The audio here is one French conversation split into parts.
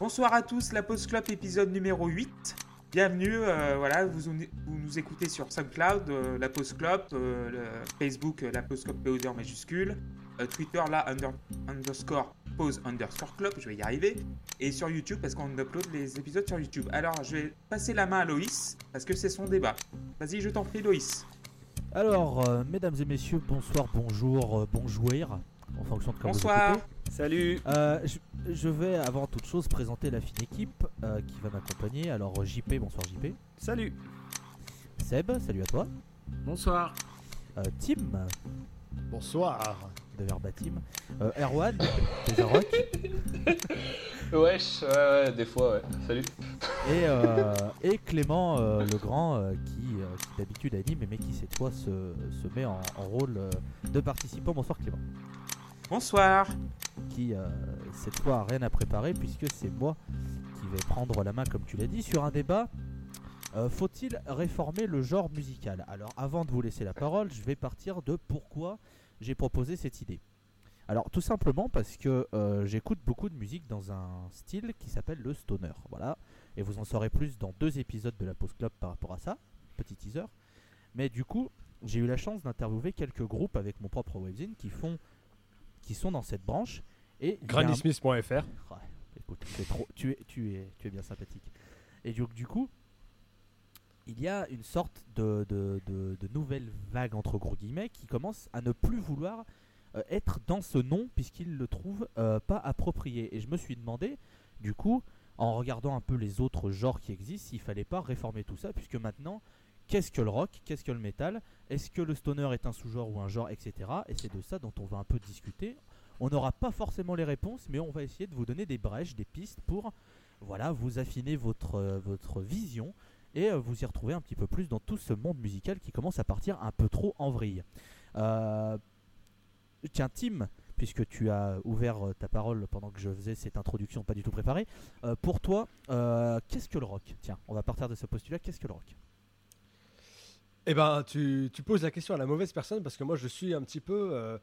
Bonsoir à tous, la Pause Club épisode numéro 8. Bienvenue, euh, voilà, vous, vous, nous écoutez sur SoundCloud, euh, la Pause Club, euh, le Facebook, la Pause Club POD en majuscule, Twitter, là, under, underscore pause underscore club, je vais y arriver, et sur YouTube parce qu'on upload les épisodes sur YouTube. Alors, je vais passer la main à Loïs parce que c'est son débat. Vas-y, je t'en prie, Loïs. Alors, mesdames et messieurs, bonsoir, bonjour, bonjour, en fonction de comment Bonsoir. Salut. Euh, je, vais avant toute chose présenter la fine équipe euh, qui va m'accompagner. Alors JP, bonsoir JP. Salut. Seb, salut à toi. Bonsoir. Euh, Tim. Bonsoir. De verbatim. Euh, Erwan, des Rock. Wesh, ouais, ouais, des fois, ouais. Salut. Et, et Clément le Grand qui, qui d'habitude anime mais qui cette fois se, se met en, en rôle de participant. Bonsoir Clément. Bonsoir. Qui euh, cette fois a rien à préparer puisque c'est moi qui vais prendre la main comme tu l'as dit sur un débat. Euh, faut-il réformer le genre musical? Alors avant de vous laisser la parole, je vais partir de pourquoi j'ai proposé cette idée. Alors tout simplement parce que euh, j'écoute beaucoup de musique dans un style qui s'appelle le stoner. Voilà. Et vous en saurez plus dans deux épisodes de la Post Club par rapport à ça. Petit teaser. Mais du coup, j'ai eu la chance d'interviewer quelques groupes avec mon propre webzine qui font qui sont dans cette branche. Et GrannySmith.fr. écoute, tu es, trop, tu, es, tu, es, tu es bien sympathique. Et du, du coup, il y a une sorte de, de, de, nouvelle vague entre gros guillemets qui commence à ne plus vouloir euh, être dans ce nom puisqu'il le trouve euh, pas approprié. Et je me suis demandé, du coup, en regardant un peu les autres genres qui existent, s'il fallait pas réformer tout ça, puisque maintenant, qu'est-ce que le rock, qu'est-ce que le métal, est-ce que le stoner est un sous-genre ou un genre, etc. Et c'est de ça dont on va un peu discuter. On n'aura pas forcément les réponses, mais on va essayer de vous donner des brèches, des pistes pour voilà, vous affiner votre, euh, vision et euh, vous y retrouver un petit peu plus dans tout ce monde musical qui commence à partir un peu trop en vrille. Euh, tiens, Tim, puisque tu as ouvert ta parole pendant que je faisais cette introduction pas du tout préparée, pour toi, qu'est-ce que le rock? Tiens, on va partir de ce postulat. Qu'est-ce que le rock? Eh ben, tu, poses la question à la mauvaise personne parce que moi, je suis un petit peu, euh,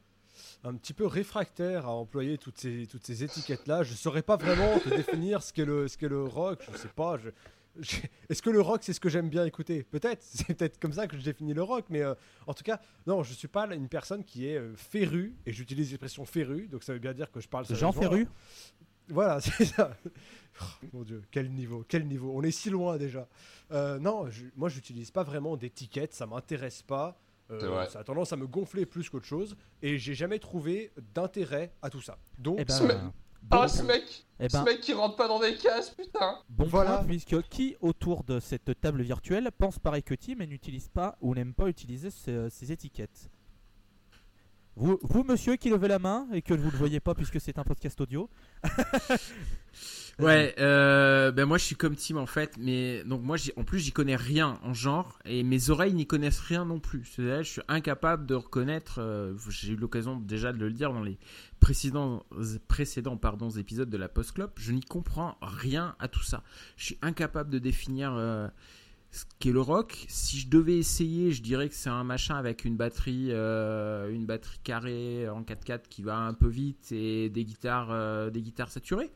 un petit peu réfractaire à employer toutes ces, toutes ces étiquettes-là. Je ne saurais pas vraiment te définir ce qu'est le, ce qu'est le rock. Je ne sais pas. est-ce que le rock, c'est ce que j'aime bien écouter? Peut-être. C'est peut-être comme ça que je définis le rock. Mais euh, en tout cas, non, je ne suis pas une personne qui est euh, férue. Et j'utilise l'expression férue. Donc ça veut bien dire que je parle. Jean Féru Voilà, c'est ça. Oh, mon Dieu, quel niveau, quel niveau. On est si loin déjà. Euh, non, je, moi, j'utilise pas vraiment d'étiquette, ça m'intéresse pas. Euh, ça a tendance à me gonfler plus qu'autre chose. Et j'ai jamais trouvé d'intérêt à tout ça. Donc, eh ben, ce mec, ah, ce mec, eh ben, ce mec qui rentre pas dans des cases, putain. Bon, voilà. puisque qui autour de cette table virtuelle pense pareil que Tim et n'utilise pas ou n'aime pas utiliser ces étiquettes vous, monsieur, qui levez la main et que vous ne voyez pas puisque c'est un podcast audio. ouais, euh, ben moi je suis comme Tim en fait, mais donc moi en plus j'y connais rien en genre et mes oreilles n'y connaissent rien non plus. je suis incapable de reconnaître. Euh, j'ai eu l'occasion déjà de le dire dans les précédents épisodes de la Post Club. Je n'y comprends rien à tout ça. Je suis incapable de définir. Euh, ce qu'est le rock. Si je devais essayer, je dirais que c'est un machin avec une batterie, euh, une batterie carrée en 4x4 qui va un peu vite et des guitares, euh, des guitares saturées.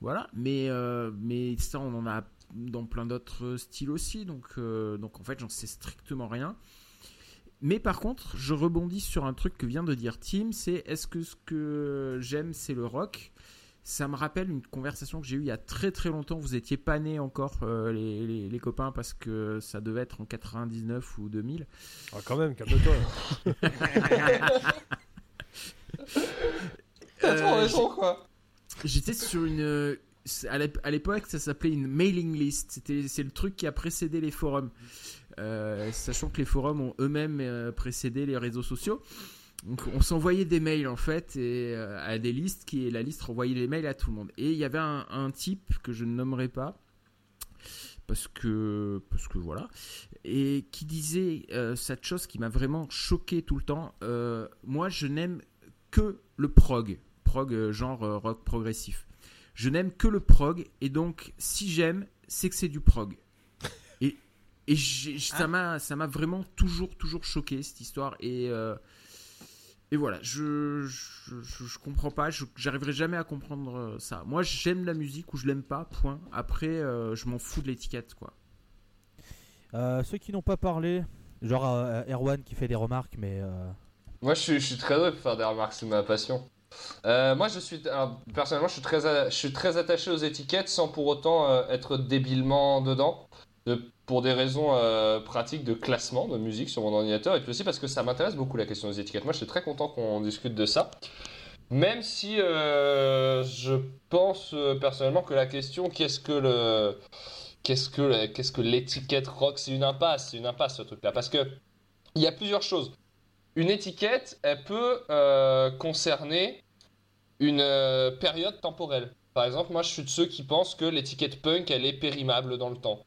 Voilà. Mais, euh, mais ça, on en a dans plein d'autres styles aussi. Donc, donc en fait, j'en sais strictement rien. Mais par contre, je rebondis sur un truc que vient de dire Tim, c'est est-ce que ce que j'aime c'est le rock? Ça me rappelle une conversation que j'ai eue il y a très très longtemps. Vous étiez pas nés encore, euh, les, copains, parce que ça devait être en 99 ou 2000. Ah, quand même, calme-toi. euh, quoi. J'étais sur une. À l'époque, ça s'appelait une mailing list. C'était, c'est le truc qui a précédé les forums. Euh, sachant que les forums ont eux-mêmes euh, précédé les réseaux sociaux. Donc on s'envoyait des mails en fait et, euh, à des listes qui est la liste renvoyait les mails à tout le monde. Et il y avait un, type que je ne nommerai pas parce que parce que voilà et qui disait euh, cette chose qui m'a vraiment choqué tout le temps. Euh, moi je n'aime que le prog, prog genre rock progressif. Je n'aime que le prog et donc si j'aime c'est que c'est du prog. Et et ça ah. m'a ça m'a vraiment toujours toujours choqué cette histoire et et voilà, je, je, je, comprends pas, j'arriverai jamais à comprendre euh, ça. Moi, j'aime la musique ou je l'aime pas, point. Après, euh, je m'en fous de l'étiquette, quoi. Euh, ceux qui n'ont pas parlé, genre Erwan qui fait des remarques, mais. Moi, je suis, je suis, très heureux de faire des remarques, c'est ma passion. moi, je suis, personnellement, je suis, très, je suis très attaché aux étiquettes sans pour autant être débilement dedans pour des raisons euh, pratiques de classement de musique sur mon ordinateur et puis aussi parce que ça m'intéresse beaucoup la question des étiquettes. Moi, je suis très content qu'on discute de ça. Même si euh, je pense euh, personnellement que la question qu'est-ce que le qu'est-ce que qu'est-ce que l'étiquette rock, c'est une impasse, c'est une impasse ce truc-là parce que il y a plusieurs choses. Une étiquette, elle peut concerner une période temporelle. Par exemple, moi, je suis de ceux qui pensent que l'étiquette punk, elle est périmable dans le temps.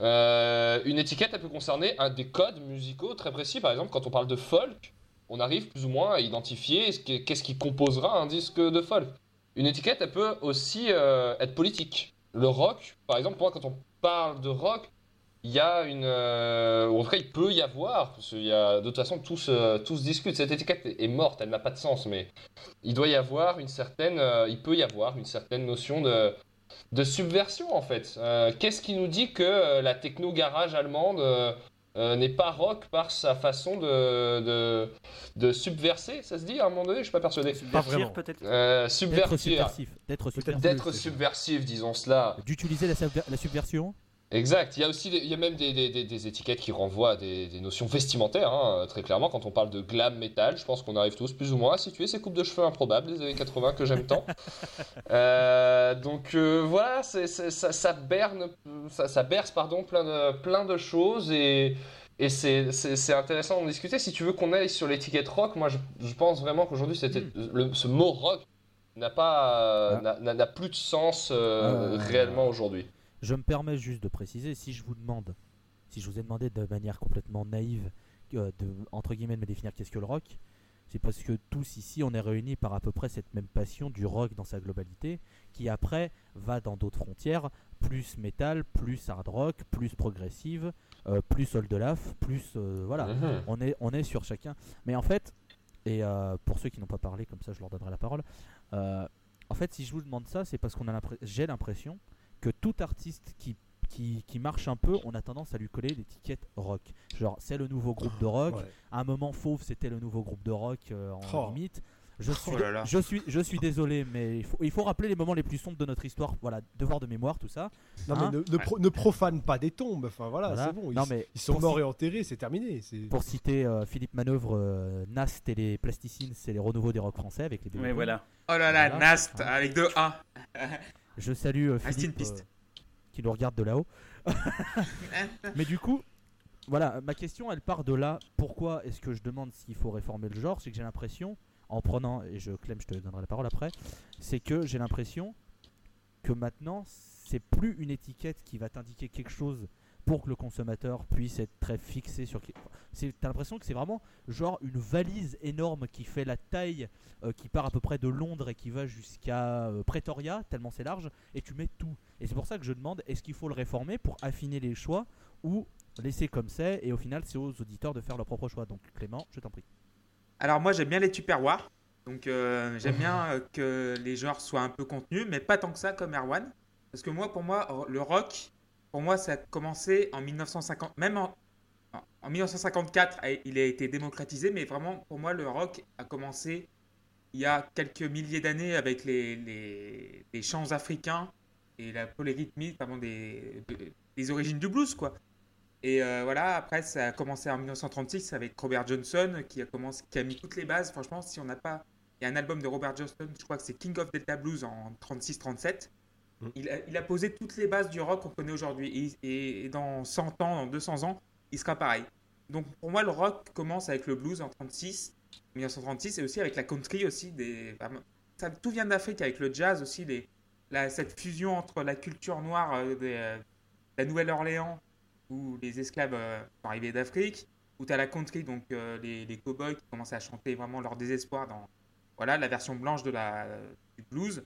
Euh, une étiquette, elle peut concerner un des codes musicaux très précis. Par exemple, quand on parle de folk, on arrive plus ou moins à identifier qu'est-ce qui composera un disque de folk. Une étiquette, elle peut aussi euh, être politique. Le rock, par exemple, moi, quand on parle de rock, il y a une. Euh, en tout cas, il peut y avoir, parce qu'il y a, de toute façon, tout se, tout discute. Cette étiquette est morte, elle n'a pas de sens, mais il doit y avoir une certaine. il peut y avoir une certaine notion de de subversion en fait. Euh, qu'est-ce qui nous dit que euh, la techno garage allemande euh, n'est pas rock par sa façon de, de, subverser, ça se dit à un moment donné, je suis pas persuadé. Subvertir peut-être Subvertir. D'être subversif. D'être subversif, disons cela. D'utiliser la subversion Exact. Il y a aussi, il y a même des, des, des, étiquettes qui renvoient à des, notions vestimentaires, hein, très clairement. Quand on parle de glam metal, je pense qu'on arrive tous plus ou moins à situer ces coupes de cheveux improbables des années 80 que j'aime tant. euh, donc euh, voilà, ça, ça, berne, ça, ça, berce pardon, plein de, plein de choses et, et c'est, intéressant d'en discuter. Si tu veux qu'on aille sur l'étiquette rock, moi je, je pense vraiment qu'aujourd'hui hmm. ce mot rock n'a pas ah. n'a, plus de sens euh, ah. réellement aujourd'hui. Je me permets juste de préciser, si je vous demande, si je vous ai demandé de manière complètement naïve, euh, de, entre guillemets, de me définir qu'est-ce que le rock, c'est parce que tous ici, on est réunis par à peu près cette même passion du rock dans sa globalité, qui après va dans d'autres frontières, plus métal, plus hard rock, plus progressive, euh, plus old laf, plus euh, voilà, mhm. on est on est sur chacun. Mais en fait, et pour ceux qui n'ont pas parlé, comme ça, je leur donnerai la parole. en fait, si je vous demande ça, c'est parce qu'on a j'ai l'impression que tout artiste qui, qui, marche un peu, on a tendance à lui coller l'étiquette rock. Genre, c'est le nouveau groupe de rock. À un moment, Fauve, c'était le nouveau groupe de rock euh, en oh. limite. Je suis, oh je suis, je suis désolé, mais il faut, il faut rappeler les moments les plus sombres de notre histoire. Voilà, devoir de mémoire, tout ça. Non, mais hein ne, profane pas des tombes. Enfin voilà, c'est bon. Ils, non, mais ils sont morts et enterrés, c'est terminé. Pour citer euh, Philippe Manœuvre, euh, Nast et les plasticines, c'est les renouveaux des rock français avec les. Mais voilà. Oh là là, Nast avec deux A. Je salue euh, Philippe euh, qui nous regarde de là-haut. Mais du coup, voilà, ma question elle part de là. Pourquoi est-ce que je demande s'il faut réformer le genre? C'est que j'ai l'impression, en prenant, et je Clem, je te donnerai la parole après, c'est que j'ai l'impression que maintenant, c'est plus une étiquette qui va t'indiquer quelque chose pour que le consommateur puisse être très fixé sur. T'as l'impression que c'est vraiment genre une valise énorme qui fait la taille, euh, qui part à peu près de Londres et qui va jusqu'à euh, Pretoria, tellement c'est large, et tu mets tout. Et c'est pour ça que je demande est-ce qu'il faut le réformer pour affiner les choix ou laisser comme c'est et au final c'est aux auditeurs de faire leur propre choix. Donc Clément, je t'en prie. Alors moi j'aime bien les tupperwares, donc euh, j'aime bien que les genres soient un peu contenus, mais pas tant que ça comme Erwan. Parce que moi, pour moi, le rock, pour moi, ça a commencé en 1950, même en, en 1954, il a été démocratisé, mais vraiment, pour moi, le rock a commencé il y a quelques milliers d'années avec les, les, chants africains et la polyrythmie, notamment des, des origines du blues, quoi. Et euh, voilà, après, ça a commencé en 1936 avec Robert Johnson qui a, commencé, qui a mis toutes les bases. Franchement, si on n'a pas. Il y a un album de Robert Johnson, je crois que c'est King of Delta Blues en 36-37. Mm. Il a, posé toutes les bases du rock qu'on connaît aujourd'hui. Et, dans 100 ans, dans 200 ans, il sera pareil. Donc pour moi, le rock commence avec le blues en 36, 1936, et aussi avec la country aussi. Ça, tout vient d'Afrique, avec le jazz aussi, cette fusion entre la culture noire euh, de euh, la Nouvelle-Orléans, où les esclaves euh, sont arrivés d'Afrique, où tu as la country, donc les, les cowboys qui commencent à chanter vraiment leur désespoir dans voilà, la version blanche de la, du blues.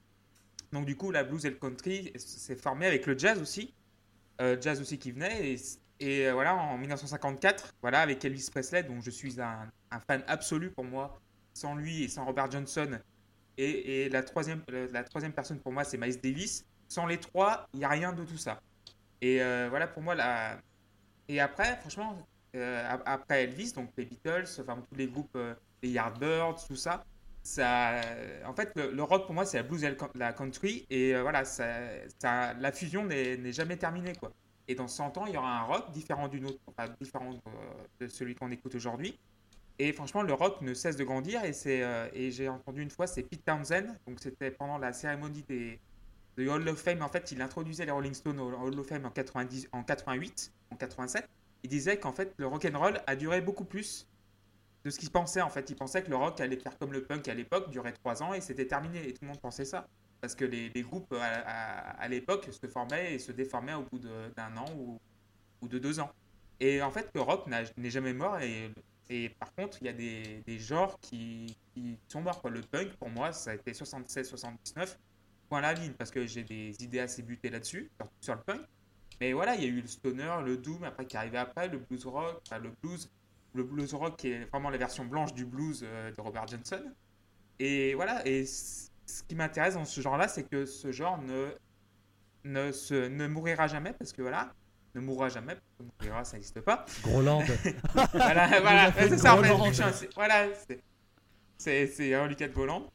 Donc du coup, la blues et le country s'est formé avec le jazz aussi. Euh, jazz aussi qui venait. Et, euh, voilà, en 1954, voilà, avec Elvis Presley, dont je suis un, fan absolu pour moi. sans lui et sans Robert Johnson. Et, la, troisième, la troisième personne pour moi, c'est Miles Davis. Sans les trois, il n'y a rien de tout ça. Et euh, voilà pour moi la. Et après, franchement, après Elvis, donc les Beatles, enfin tous les groupes, les Yardbirds, tout ça, en fait, le, rock pour moi, c'est la blues et la country, et voilà, ça, ça, la fusion n'est jamais terminée, quoi. Et dans 100 ans, il y aura un rock différent d'une autre, différent de, celui qu'on écoute aujourd'hui. Et franchement, le rock ne cesse de grandir. Et, et j'ai entendu une fois, c'est Pete Townsend. Donc c'était pendant la cérémonie des, de Hall of Fame. En fait, il introduisait les Rolling Stones au Hall of Fame en, 90, en 88, en 87. Il disait qu'en fait, le rock and roll a duré beaucoup plus de ce qu'il pensait. En fait, il pensait que le rock allait faire comme le punk à l'époque, durer trois ans et c'était terminé. Et tout le monde pensait ça. Parce que les, groupes à, l'époque se formaient et se déformaient au bout d'un an ou, ou, de deux ans. Et en fait, le rock n'est jamais mort. Et, par contre, il y a des, genres qui, sont morts. Le punk, pour moi, ça a été 76-79 point la ligne parce que j'ai des idées assez butées là-dessus, sur, le punk. Mais voilà, il y a eu le stoner, le doom, après qui arrivait après, le blues rock, le blues, le blues rock qui est vraiment la version blanche du blues euh, de Robert Johnson. Et voilà, et ce qui m'intéresse dans ce genre-là, c'est que ce genre ne, ne, se, ne mourira jamais parce que voilà, ne mourra jamais, mourra, ça n'existe pas. Groland. voilà, voilà c'est ça en fait. Voilà, c'est un Lucas de Groland.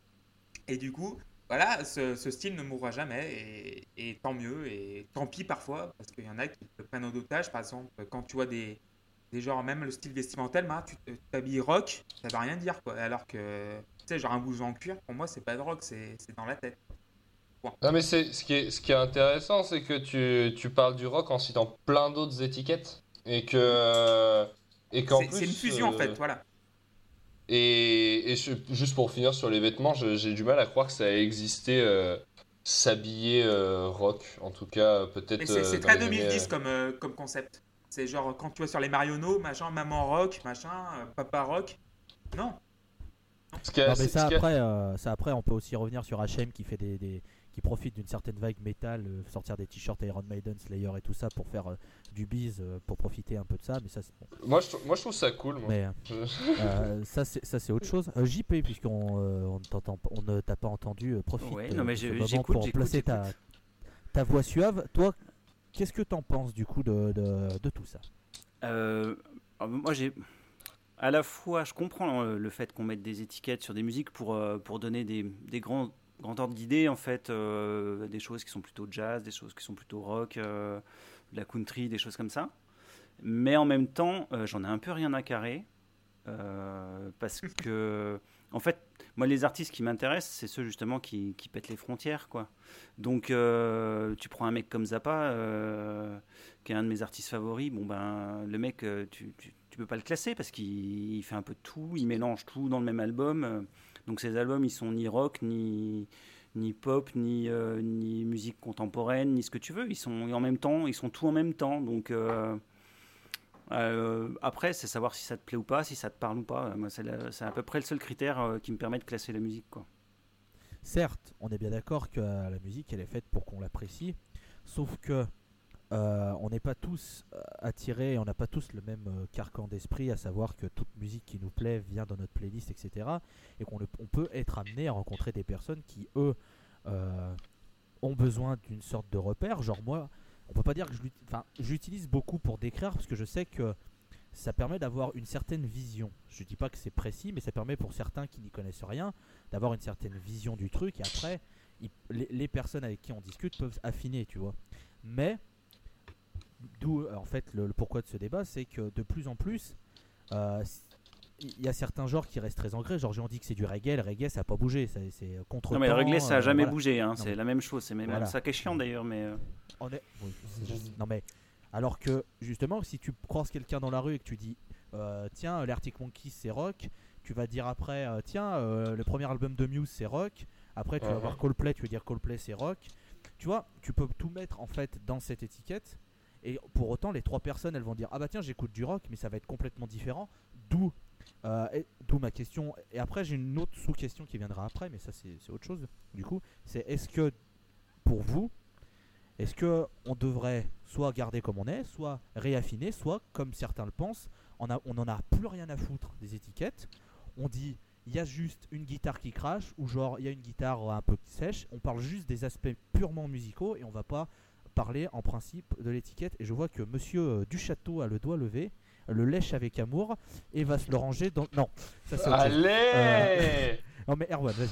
Et du coup, voilà, ce, style ne mourra jamais et, tant mieux et tant pis parfois parce qu'il y en a qui te prennent en otage. Par exemple, quand tu vois des, des genres, même le style vestimentaire, tu t'habilles rock, ça veut rien dire quoi. Alors que, tu sais, genre un blouson en cuir, pour moi, c'est pas de rock, c'est dans la tête. Non, mais c'est ce qui est, ce qui est intéressant, c'est que tu, tu parles du rock en citant plein d'autres étiquettes et que. Et qu'en plus. C'est une fusion en fait, euh, voilà. Et, juste pour finir sur les vêtements, j'ai du mal à croire que ça ait existé euh, s'habiller euh, rock, en tout cas peut-être. C'est euh, très 2010 comme, comme concept. C'est genre quand tu vois sur les Marionneaux, machin, maman rock, machin, papa rock. Non. non mais ça après, ça après, on peut aussi revenir sur HM qui fait des, qui profite d'une certaine vague métal, euh, sortir des t-shirts Iron Maiden, Slayer et tout ça pour faire euh, du biz, euh, pour profiter un peu de ça. Mais ça, moi, je, moi, je trouve ça cool. Moi. Mais ça, c'est autre chose. JP, puisqu'on on, on ne t'a pas entendu, profite ouais, non, mais pour placer ta, ta voix suave. Toi, qu'est-ce que t'en penses du coup de, de, tout ça? Moi, j'ai à la fois, je comprends le fait qu'on mette des étiquettes sur des musiques pour, pour donner des, des grands grand ordre d'idée, en fait, euh, des choses qui sont plutôt jazz, des choses qui sont plutôt rock, euh, de la country, des choses comme ça. Mais en même temps, euh, j'en ai un peu rien à carrer. parce que, en fait, moi, les artistes qui m'intéressent, c'est ceux justement qui, pètent les frontières, quoi. Donc, tu prends un mec comme Zappa, qui est un de mes artistes favoris, bon, ben, le mec, tu, tu, tu peux pas le classer parce qu'il fait un peu de tout, il mélange tout dans le même album. Donc ces albums, ils sont ni rock, ni, pop, ni, euh, musique contemporaine, ni ce que tu veux. Ils sont en même temps, ils sont tout en même temps. Donc euh, euh, après, c'est savoir si ça te plaît ou pas, si ça te parle ou pas. Moi, c'est à peu près le seul critère qui me permet de classer la musique, quoi. Certes, on est bien d'accord que la musique, elle est faite pour qu'on l'apprécie. Sauf que euh, on n'est pas tous euh, attirés, on n'a pas tous le même euh, carcan d'esprit, à savoir que toute musique qui nous plaît vient dans notre playlist, etc. Et qu'on peut être amené à rencontrer des personnes qui, eux, ont besoin d'une sorte de repère. Genre moi, on peut pas dire que je l'utilise beaucoup pour décrire, parce que je sais que ça permet d'avoir une certaine vision. Je dis pas que c'est précis, mais ça permet pour certains qui n'y connaissent rien d'avoir une certaine vision du truc. Et après, les, personnes avec qui on discute peuvent affiner, tu vois. Mais D'où en fait le, pourquoi de ce débat, c'est que de plus en plus, euh, il y a certains genres qui restent très ancrés. Genre, on dit que c'est du reggae, le reggae ça n'a pas bougé, c'est contre. Non, mais le reggae ça a euh, jamais bougé, hein. c'est la même chose, c'est même ça qui est chiant d'ailleurs, mais. non, mais alors que justement, si tu croises quelqu'un dans la rue et que tu dis, tiens, l'Arctic Monkeys c'est rock, tu vas dire après, tiens, le premier album de Muse c'est rock, après tu vas voir Coldplay, tu vas dire Coldplay c'est rock. Tu vois, tu peux tout mettre en fait dans cette étiquette et pour autant, les trois personnes, elles vont dire Ah bah tiens, j'écoute du rock, mais ça va être complètement différent. D'où euh, d'où ma question. Et après, j'ai une autre sous-question qui viendra après, mais ça, c'est autre chose. Du coup, c'est est-ce que pour vous, est-ce que on devrait soit garder comme on est, soit réaffiner, soit comme certains le pensent, on n'en a plus rien à foutre des étiquettes. On dit il y a juste une guitare qui crache ou genre il y a une guitare un peu sèche. On parle juste des aspects purement musicaux et on va pas parler en principe de l'étiquette. Et je vois que Monsieur euh, Duchâteau a le doigt levé, le lèche avec amour et va se le ranger dans. Non, ça c'est. Allez Non mais Erwan, vas-y.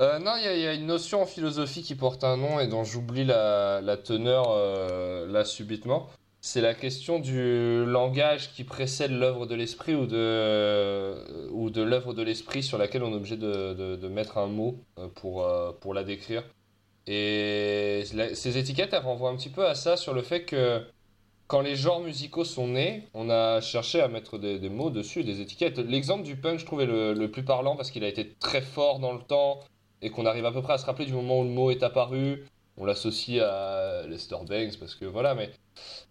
Euh, non, il y, a- il y a une notion en philosophie qui porte un nom et dont j'oublie la, la teneur euh, là subitement. C'est la question du langage qui précède l'œuvre de l'esprit ou de, ou de l'œuvre de l'esprit sur laquelle on est obligé de, de- de mettre un mot euh, pour, euh, pour la décrire. Et la- ces étiquettes, elles renvoient un petit peu à ça sur le fait que quand les genres musicaux sont nés, on a cherché à mettre des, mots dessus, des étiquettes. L'exemple du punk, je trouvais le, le plus parlant parce qu'il a été très fort dans le temps et qu'on arrive à peu près à se rappeler du moment où le mot est apparu. On l'associe à Lester Bangs parce que voilà, mais.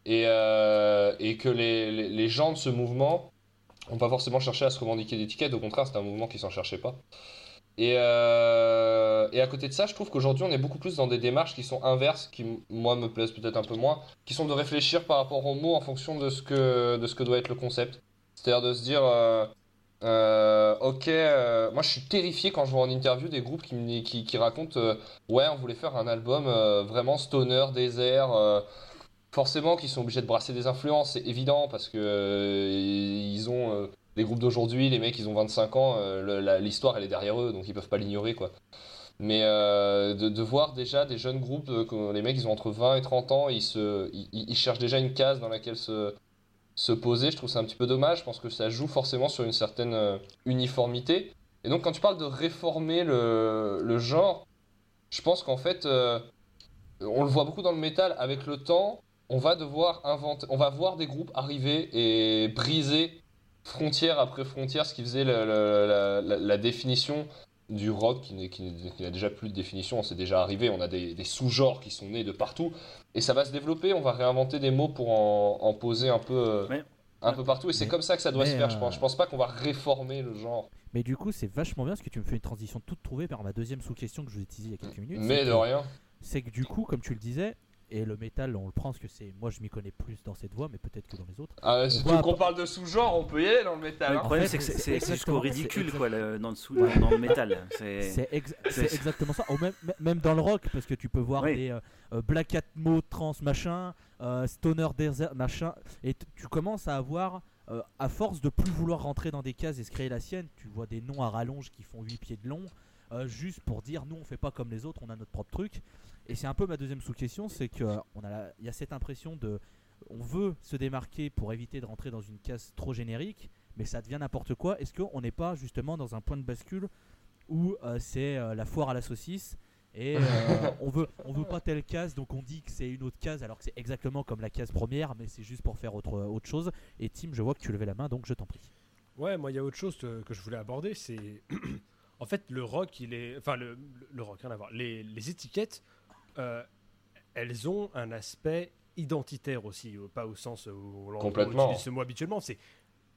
Et, euh, et que les, les, les gens de ce mouvement n'ont pas forcément cherché à se revendiquer d'étiquettes, au contraire, c'est un mouvement qui s'en cherchait pas. Et, euh, et à côté de ça, je trouve qu'aujourd'hui, on est beaucoup plus dans des démarches qui sont inverses, qui, moi, me plaisent peut-être un peu moins, qui sont de réfléchir par rapport aux mots en fonction de ce que, de ce que doit être le concept. C'est-à-dire de se dire, euh, euh, ok, euh, moi je suis terrifié quand je vois en interview des groupes qui, qui, racontent, euh, ouais, on voulait faire un album euh, vraiment stoner, désert. euh, forcément qu'ils sont obligés de brasser des influences, c'est évident, parce que euh, ils ont euh, les groupes d'aujourd'hui, les mecs ils ont 25 ans, euh, l'histoire elle est derrière eux, donc ils peuvent pas l'ignorer quoi. Mais euh, de, voir déjà des jeunes groupes, euh, les mecs ils ont entre 20 et 30 ans, ils, se, ils, cherchent déjà une case dans laquelle se, se poser, je trouve ça un petit peu dommage, je pense que ça joue forcément sur une certaine euh, uniformité. Et donc quand tu parles de réformer le, le genre, je pense qu'en fait, on le voit beaucoup dans le métal, avec le temps, on va devoir inventer, on va voir des groupes arriver et briser frontière après frontière, ce qui faisait la définition du rock qui n'a déjà plus de définition, c'est déjà arrivé, on a des, des sous-genres qui sont nés de partout, et ça va se développer, on va réinventer des mots pour en, en poser un peu, euh, Mais- un peu partout, et c'est comme ça que ça doit se faire, je euh, pense. Je pense pas qu'on va réformer le genre, Mais du coup, c'est vachement bien parce que tu me fais une transition toute trouvée vers ma deuxième sous-question que je vous ai teasée il y a quelques minutes. mais de rien. C'est que du coup, comme tu le disais, et le métal, on le prend parce que c'est. Moi, je m'y connais plus dans cette voie, mais peut-être que dans les autres. Ah, si tu voit veux qu'on parle de sous-genre, on peut y aller dans le métal. Le hein. problème, c'est que c'est- jusqu'au ridicule, quoi, le- dans, le sous- dans, dans le métal. C'est C'est ex- c'est- c'est exactement ça. Même, même dans le rock, parce que tu peux voir Oui. des euh, euh, Black Atmo, trans, machin, euh, Stoner Desert, machin, et tu commences à avoir, euh, à force de plus vouloir rentrer dans des cases et se créer la sienne, tu vois des noms à rallonge qui font 8 pieds de long, euh, juste pour dire nous on fait pas comme les autres, on a notre propre truc. Et c'est un peu ma deuxième sous-question, c'est que euh, on a la- il y a cette impression de, on veut se démarquer pour éviter de rentrer dans une case trop générique, mais ça devient n'importe quoi. Est-ce qu'on n'est pas justement dans un point de bascule où euh, c'est euh, la foire à la saucisse et euh, on veut on veut pas telle case donc on dit que c'est une autre case alors que c'est exactement comme la case première mais c'est juste pour faire autre, autre chose et Tim je vois que tu levais la main donc je t'en prie Ouais, moi, il y a autre chose que je voulais aborder, c'est. en fait, le rock, il est. Enfin, le, le rock, rien à voir. Les, les étiquettes, euh, elles ont un aspect identitaire aussi, pas au sens où on utilise ce mot habituellement. C'est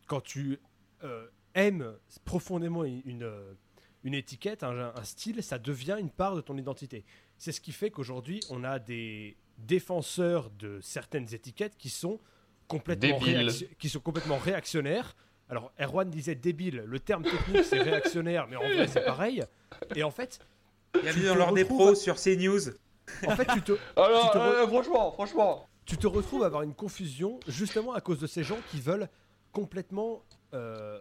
quand tu euh, aimes profondément une, une, euh, une étiquette, un, un style, ça devient une part de ton identité. C'est ce qui fait qu'aujourd'hui, on a des défenseurs de certaines étiquettes qui sont complètement, qui sont complètement réactionnaires. Alors, Erwan disait débile, le terme technique c'est réactionnaire, mais en vrai c'est pareil. Et en fait, Bienvenue Tu dans te l'heure des pros sur CNews. en fait tu te, Alors, Tu te re- euh, franchement, franchement. tu te retrouves à avoir une confusion justement à cause de ces gens qui veulent complètement euh,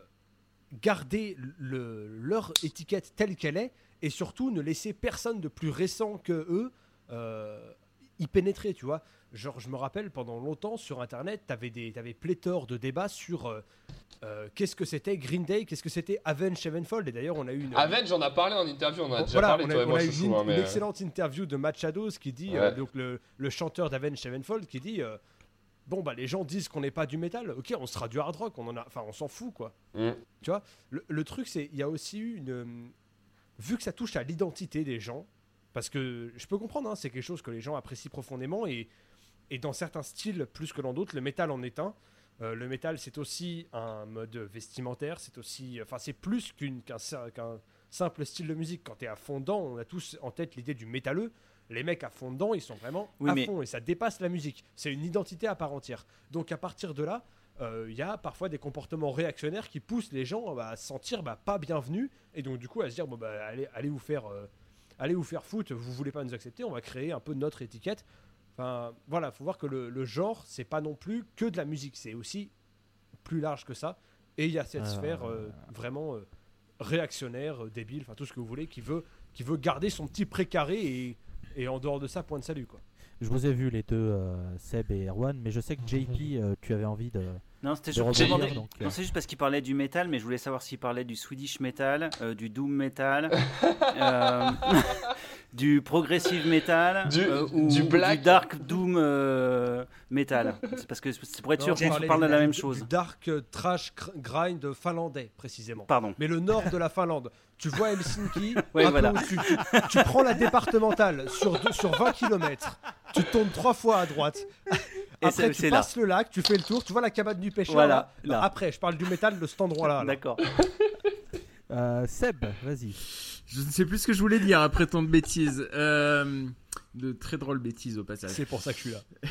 garder le, leur étiquette telle qu'elle est et surtout ne laisser personne de plus récent que eux euh, y pénétrer, tu vois. Genre, je me rappelle pendant longtemps sur internet, t'avais des, t'avais pléthore de débats sur euh, euh, qu'est-ce que c'était Green Day, qu'est-ce que c'était Avenged Sevenfold. Et d'ailleurs, on a eu une. Avenge, j'en a parlé en interview, on a Bon, déjà voilà, parlé, on a, toi et on moi, a eu une, euh, excellente interview de Matt Shadows qui dit, Ouais. donc le, le chanteur d'Avenged Sevenfold, qui dit Bon, bah les gens disent qu'on n'est pas du métal, ok, on sera du hard rock, on en a, enfin, on s'en fout quoi. Mm. Tu vois, le, le truc, c'est il y a aussi eu une. euh, Vu que ça touche à l'identité des gens, parce que je peux comprendre, hein, c'est quelque chose que les gens apprécient profondément et, et dans certains styles plus que dans d'autres, le métal en est un. Euh, le métal, c'est aussi un mode vestimentaire, c'est aussi, enfin, c'est plus qu'un sim- qu'un simple style de musique. Quand tu es à fond dedans, on a tous en tête l'idée du métalleux. Les mecs à fond dedans, ils sont vraiment Oui, à mais- fond et ça dépasse la musique. C'est une identité à part entière. Donc à partir de là, euh, il y a parfois des comportements réactionnaires qui poussent les gens bah, à se sentir bah, pas bienvenus et donc du coup à se dire bon bah allez, allez vous faire euh, allez vous faire foutre, vous voulez pas nous accepter, on va créer un peu notre étiquette. Enfin voilà, faut voir que le, le genre c'est pas non plus que de la musique, c'est aussi plus large que ça et il y a cette Euh. sphère euh, vraiment euh, réactionnaire, euh, débile, enfin tout ce que vous voulez, qui veut qui veut garder son petit précaré et, et en dehors de ça point de salut quoi. Je vous ai vu les deux, euh, Seb et Erwan, mais je sais que JP, euh, tu avais envie de, Non, c'était juste, euh, juste parce qu'il parlait du métal, mais je voulais savoir s'il parlait du Swedish metal, euh, du doom metal, euh, du progressive metal Du- euh, ou du black. dark doom euh, metal. C'est parce que c'est pour être sûr qu'on parle de du- la même du- chose. Du dark trash grind finlandais précisément. Pardon. Mais le nord de la Finlande. Tu vois Helsinki, Ouais, un peu voilà. au-dessus. tu, tu prends la départementale sur 20 km, tu tournes trois fois à droite. Et Après, c'est- tu c'est là. passes le lac, tu fais le tour, tu vois la cabane du pêcheur. Voilà, là Non, là. Après, je parle du métal de cet endroit-là. là. D'accord. euh, Seb, vas-y. Je ne sais plus ce que je voulais dire après tant de bêtises. Euh, de très drôles bêtises au passage. C'est pour ça que je suis là.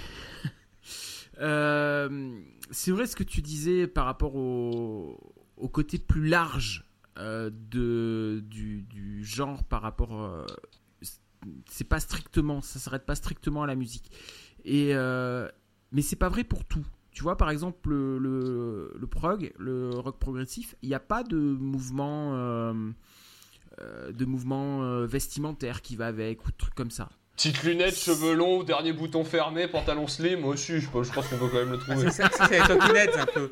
Euh, c'est vrai ce que tu disais par rapport au, au côté plus large euh, de, du, du genre par rapport. euh, c'est pas strictement, ça s'arrête pas strictement à la musique. Et, euh, mais c'est pas vrai pour tout. Tu vois, par exemple, le, le, le prog, le rock progressif, il n'y a pas de mouvement, euh, euh, de mouvement euh, vestimentaire qui va avec ou de trucs comme ça. Petite lunette, cheveux longs, dernier bouton fermé, pantalon slim, moi aussi, je, pense- je pense qu'on peut quand même le Ah, trouver. c'est ça, ça, c'est les Talking Heads, un peu.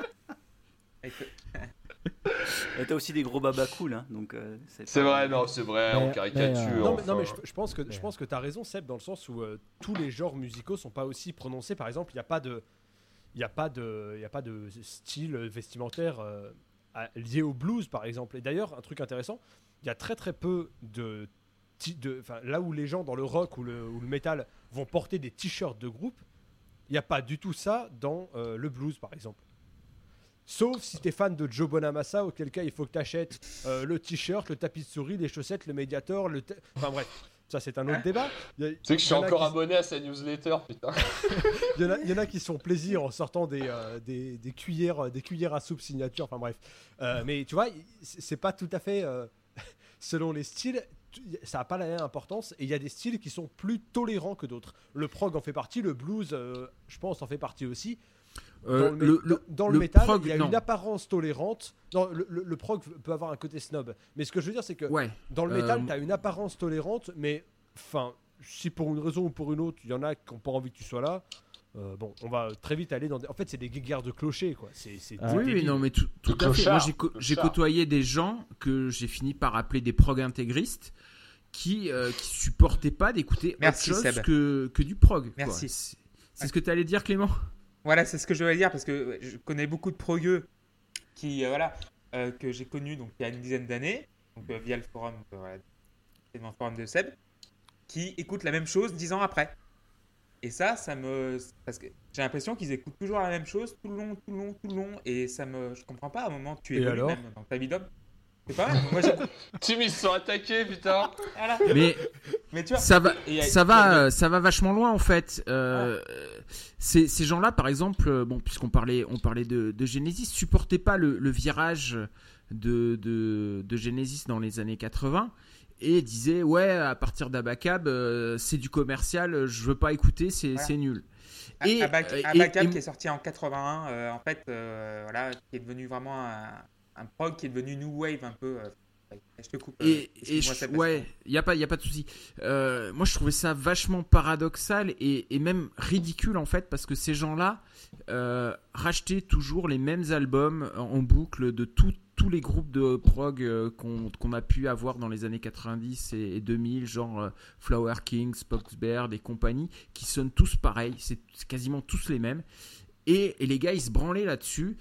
T'as aussi des gros babas cool, hein, donc euh, C'est vrai, non, c'est vrai, Mais- on mais, caricature. euh, Non, mais, non, enfin. mais je, je pense que, je pense que tu as raison, Seb, dans le sens où euh, tous les genres musicaux sont pas aussi prononcés. Par exemple, il n'y a pas de. Il a, pas de- il y a pas de style vestimentaire euh, à- lié au blues, par exemple. Et d'ailleurs, un truc intéressant, il y a très très peu de. de enfin, là où les gens dans le rock ou le, ou le metal vont porter des t-shirts de groupe, il n'y a pas du tout ça dans euh, le blues, par exemple. Sauf si tu es fan de Joe Bonamassa, auquel cas il faut que tu achètes le t-shirt, le tapis de souris, les chaussettes, le médiator, le. Enfin bref, ça c'est un autre débat. Y a- Tu sais que je suis encore qui- abonné à sa newsletter, putain. il y, en a, il y en a qui se font plaisir en sortant des, euh, des, des cuillères, des cuillères à soupe signature. Enfin bref. Euh, mais tu vois, c'est pas tout à fait euh, selon les styles. Ça n'a pas la même importance et il y a des styles qui sont plus tolérants que d'autres. Le prog en fait partie, le blues, euh, je pense, en fait partie aussi. Euh, dans le, dans métal, prog, il y a non. une apparence tolérante. Non, le, le- le prog peut avoir un côté snob. Mais ce que je veux dire, c'est que Ouais. dans le Euh, métal, tu as une apparence tolérante, mais enfin, si pour une raison ou pour une autre, il y en a qui n'ont pas envie que tu sois là, euh, bon, on va très vite aller dans des... En fait, c'est des guéguerres de clocher, quoi. C'est Ah. oui, non, mais tout, tout à fait. Moi, j'ai co- côtoyé des gens que j'ai fini par appeler des prog intégristes qui, euh, qui supportaient pas d'écouter Merci, autre chose que, que du prog. quoi. Merci. C'est c'est ce que tu allais dire, Clément? Voilà, c'est ce que je voulais dire parce que je connais beaucoup de progueux qui, euh, voilà, euh, que j'ai connus donc il y a une dizaine d'années, donc euh, via le forum, voilà, c'est mon forum de Seb, qui écoutent la même chose dix ans après. Et ça, ça me, parce que j'ai l'impression qu'ils écoutent toujours la même chose tout le long, tout le long, tout le long, et ça me, je comprends pas. À un moment, tu alors? même dans ta vie d'homme. C'est pas mal. Moi. Tim, ils se sont attaqués, putain. Voilà. Mais Mais tu vois, ça va, a- ça a va, euh, ça va vachement loin en fait. Euh, ces, ces gens-là, par exemple, euh, bon, puisqu'on parlait, on parlait de, de Genesis, supportaient pas le, le virage de, de, de Genesis dans les années 80 et disaient ouais, à partir d'Abacab, euh, c'est du commercial, je veux pas écouter, c'est Voilà. c'est nul. Et, Abac- et- Abacab et- qui est sorti en 81, euh, en fait, euh, voilà, qui est devenu vraiment un, un prog qui est devenu new wave un peu. euh, je te coupe. euh, Et, et excuse-moi, je- ouais, il y a pas, y a pas de souci. Euh, moi, je trouvais ça vachement paradoxal et, et même ridicule en fait, parce que ces gens-là euh, rachetaient toujours les mêmes albums en boucle de tout- tous les groupes de prog euh, qu'on a pu avoir dans les années 90 et, et 2000, genre euh, Flower Kings, Spoxbird et compagnie, qui sonnent tous pareil. C'est c'est quasiment tous les mêmes. Et, et les gars, ils se branlaient là-dessus.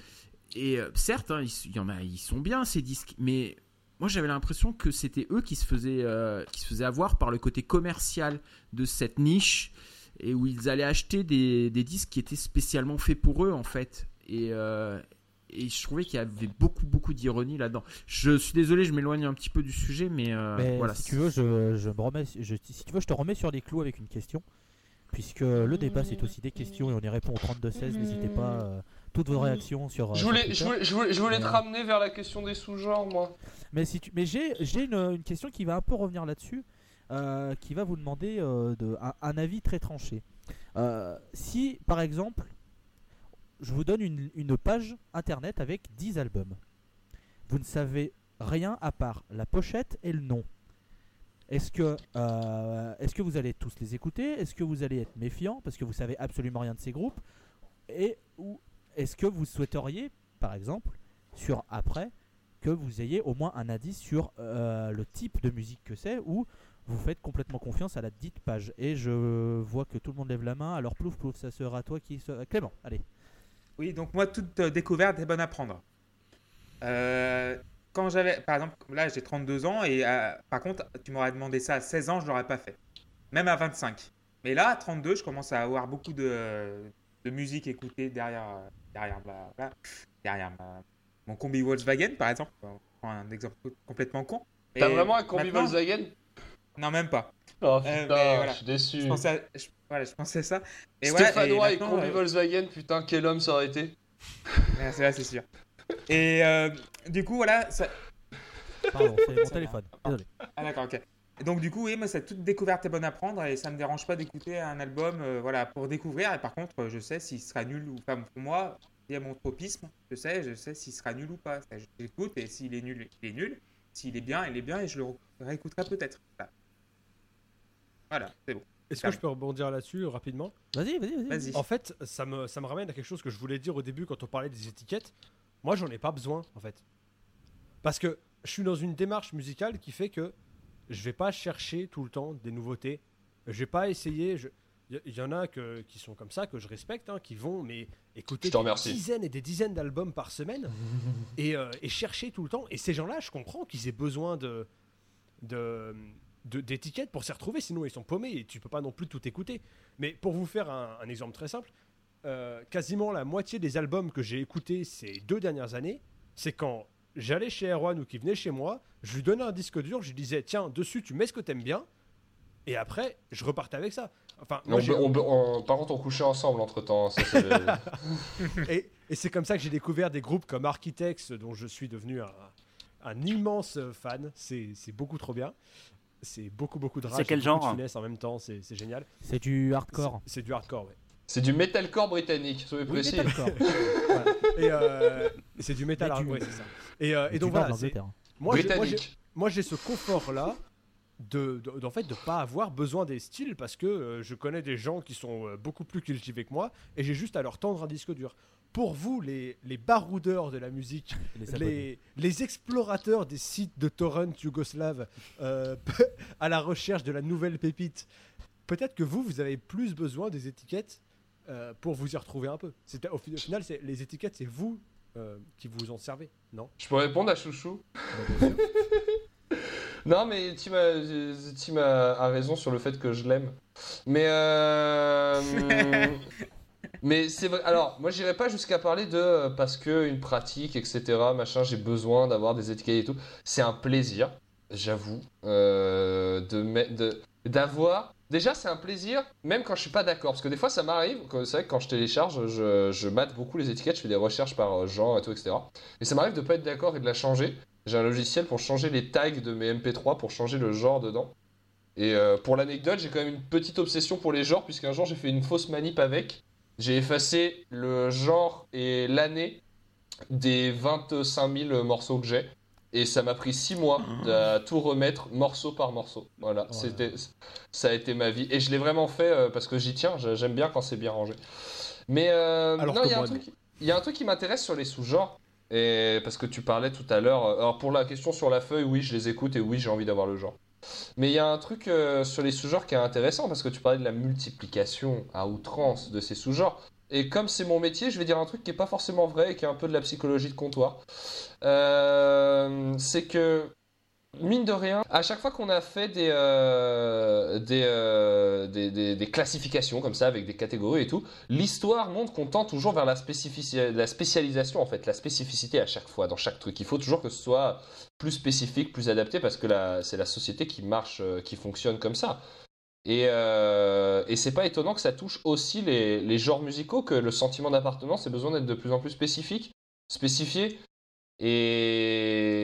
Et euh, certes, hein, ils- il y en a, ils sont bien ces disques, mais moi j'avais l'impression que c'était eux qui se faisaient euh, qui se faisaient avoir par le côté commercial de cette niche et où ils allaient acheter des, des disques qui étaient spécialement faits pour eux en fait et euh, et je trouvais qu'il y avait beaucoup beaucoup d'ironie là-dedans. Je suis désolé, je m'éloigne un petit peu du sujet, mais, euh, Mais voilà. si tu veux, je, je me remets, je, si tu veux, je te remets sur les clous avec une question. puisque le débat c'est aussi des questions et on y répond au 32-16. N'hésitez pas, toutes vos réactions sur. euh, Je sur voulais, Twitter. je voulais, je voulais, je voulais te Ouais. ramener vers la question des sous-genres, moi. Mais, si tu... mais j'ai une, une question qui va un peu revenir là-dessus, euh, qui va vous demander euh, de, un, un avis très tranché. Euh, si, par exemple, je vous donne une, une page internet avec 10 albums, vous ne savez rien à part la pochette et le nom. Est-ce que, euh, vous allez tous les écouter? Est-ce que vous allez être méfiant parce que vous savez absolument rien de ces groupes Et ou est-ce que vous souhaiteriez, par exemple, sur après, que vous ayez au moins un indice sur euh, le type de musique que c'est ou vous faites complètement confiance à la dite page. Et je vois que tout le monde lève la main, alors plouf plouf, ça sera toi qui... Clément, allez. Oui, donc moi, toute euh, découverte est bonne à prendre. Euh, quand j'avais, par exemple, là j'ai 32 ans et par contre, tu m'aurais demandé ça à 16 ans, je l'aurais pas fait. Même à 25. Mais là, à 32, je commence à avoir beaucoup de, de musique écoutée derrière, euh, derrière, derrière ma- mon combi Volkswagen, par exemple. On prend un exemple complètement con. T'as Et vraiment un combi Volkswagen? Non, même pas. Oh mais putain, voilà. je suis déçu. Je pensais, à- je- voilà, je pensais ça. Et voilà, Stéphanois et, maintenant, combi euh, Volkswagen, putain, quel homme ça aurait été. C'est là, c'est sûr. Et euh, du coup, voilà, ça... Pardon, c'est mon téléphone. Désolé. Ah d'accord, ok. Et donc du coup, oui, moi, cette toute découverte est bonne à prendre et ça me dérange pas d'écouter un album, euh, voilà, pour découvrir. Et par contre, euh, je sais s'il sera nul ou pas. Pour moi, il y a mon tropisme. Je sais, je sais s'il sera nul ou pas. J'écoute et s'il est nul, il est nul. S'il est bien, il est bien et je le réécouterai peut-être. Voilà, Voilà, c'est bon. Est-ce que je peux rebondir là-dessus rapidement? Vas-y, vas-y, vas-y. Vas-y. En fait, ça me, ça me ramène à quelque chose que je voulais dire au début quand on parlait des étiquettes. Moi, j'en ai pas besoin, en fait. Parce que je suis dans une démarche musicale qui fait que je vais pas chercher tout le temps des nouveautés. Je vais pas essayer. je- Il y, en a que, qui sont comme ça, que je respecte, hein, qui vont mais écouter des dizaines et des dizaines d'albums par semaine et, euh, et chercher tout le temps. Et ces gens-là, je comprends qu'ils aient besoin de de- de- d'étiquettes pour s'y retrouver, sinon ils sont paumés et tu peux pas non plus tout écouter. Mais pour vous faire un, un exemple très simple, euh, quasiment la moitié des albums que j'ai écoutés ces deux dernières années, c'est quand j'allais chez Erwan ou qui venait chez moi, je lui donnais un disque dur, je lui disais tiens dessus tu mets ce que t'aimes bien, et après je repartais avec ça. Enfin, moi, On j'ai- be- on be- on- par contre, on couchait ensemble entre temps. et, et c'est comme ça que j'ai découvert des groupes comme Architects, dont je suis devenu un, un immense fan. C'est beaucoup trop bien. C'est beaucoup, beaucoup de rage. C'est quel et beaucoup de genre? finesse en même temps, c'est génial. C'est du hardcore. C'est c'est du hardcore, ouais. C'est du metalcore britannique, soyez Oui, précis. metalcore. Voilà. Et euh, c'est du hardcore, ouais, c'est ça. Et, euh, et donc voilà, c'est- moi, j'ai- moi, j'ai- britannique. moi j'ai ce confort là de, de- d'en fait de pas avoir besoin des styles parce que euh, je connais des gens qui sont euh, beaucoup plus cultivés que moi et j'ai juste à leur tendre un disque dur. Pour vous, les, les baroudeurs de la musique, les les, les explorateurs des sites de torrent yougoslaves euh, à la recherche de la nouvelle pépite, peut-être que vous, vous avez plus besoin des étiquettes euh, pour vous y retrouver un peu. C'est, au, fi- au final, c'est, les étiquettes, c'est vous euh, qui vous en servez, non? Je peux répondre à Chouchou? Bah. Non, mais Tim a, Tim a- a raison sur le fait que je l'aime. Mais euh, mais c'est vrai. Alors, moi, j'irai pas jusqu'à parler de parce que une pratique, etc. Machin, j'ai besoin d'avoir des étiquettes et tout. C'est un plaisir, j'avoue, euh, de d'avoir. Déjà, c'est un plaisir, même quand je suis pas d'accord, parce que des fois, ça m'arrive. C'est vrai que quand je télécharge, je, je mate beaucoup les étiquettes, je fais des recherches par euh, genre et tout, etc. Et ça m'arrive de pas être d'accord et de la changer. J'ai un logiciel pour changer les tags de mes MP3, pour changer le genre dedans. Et euh, pour l'anecdote, j'ai quand même une petite obsession pour les genres, puisqu'un jour j'ai fait une fausse manip avec. J'ai effacé le genre et l'année des 25 000 morceaux que j'ai. Et ça m'a pris 6 mois de tout remettre morceau par morceau. Voilà, là c'était, ça a été ma vie. Et je l'ai vraiment fait euh, parce que j'y tiens, j'a- j'aime bien quand c'est bien rangé. Mais euh, non, il y a un moi, truc, il y a un truc qui m'intéresse sur les sous-genres. Et parce que tu parlais tout à l'heure. euh, Alors pour la question sur la feuille, oui, je les écoute et oui, j'ai envie d'avoir le genre. Mais il y a un truc euh, sur les sous-genres qui est intéressant parce que tu parlais de la multiplication à outrance de ces sous-genres. Et comme c'est mon métier, je vais dire un truc qui est pas forcément vrai et qui est un peu de la psychologie de comptoir. Euh, c'est que mine de rien, à chaque fois qu'on a fait des, euh, euh, des, des- des classifications comme ça avec des catégories et tout, l'histoire montre qu'on tend toujours vers la, spécifici- la spécialisation en fait, la spécificité à chaque fois dans chaque truc. Il faut toujours que ce soit plus spécifique, plus adapté parce que c'est la société qui marche, qui fonctionne comme ça. Et, euh, et c'est pas étonnant que ça touche aussi les, les genres musicaux, que le sentiment d'appartenance ait besoin d'être de plus en plus spécifique, spécifié. Et,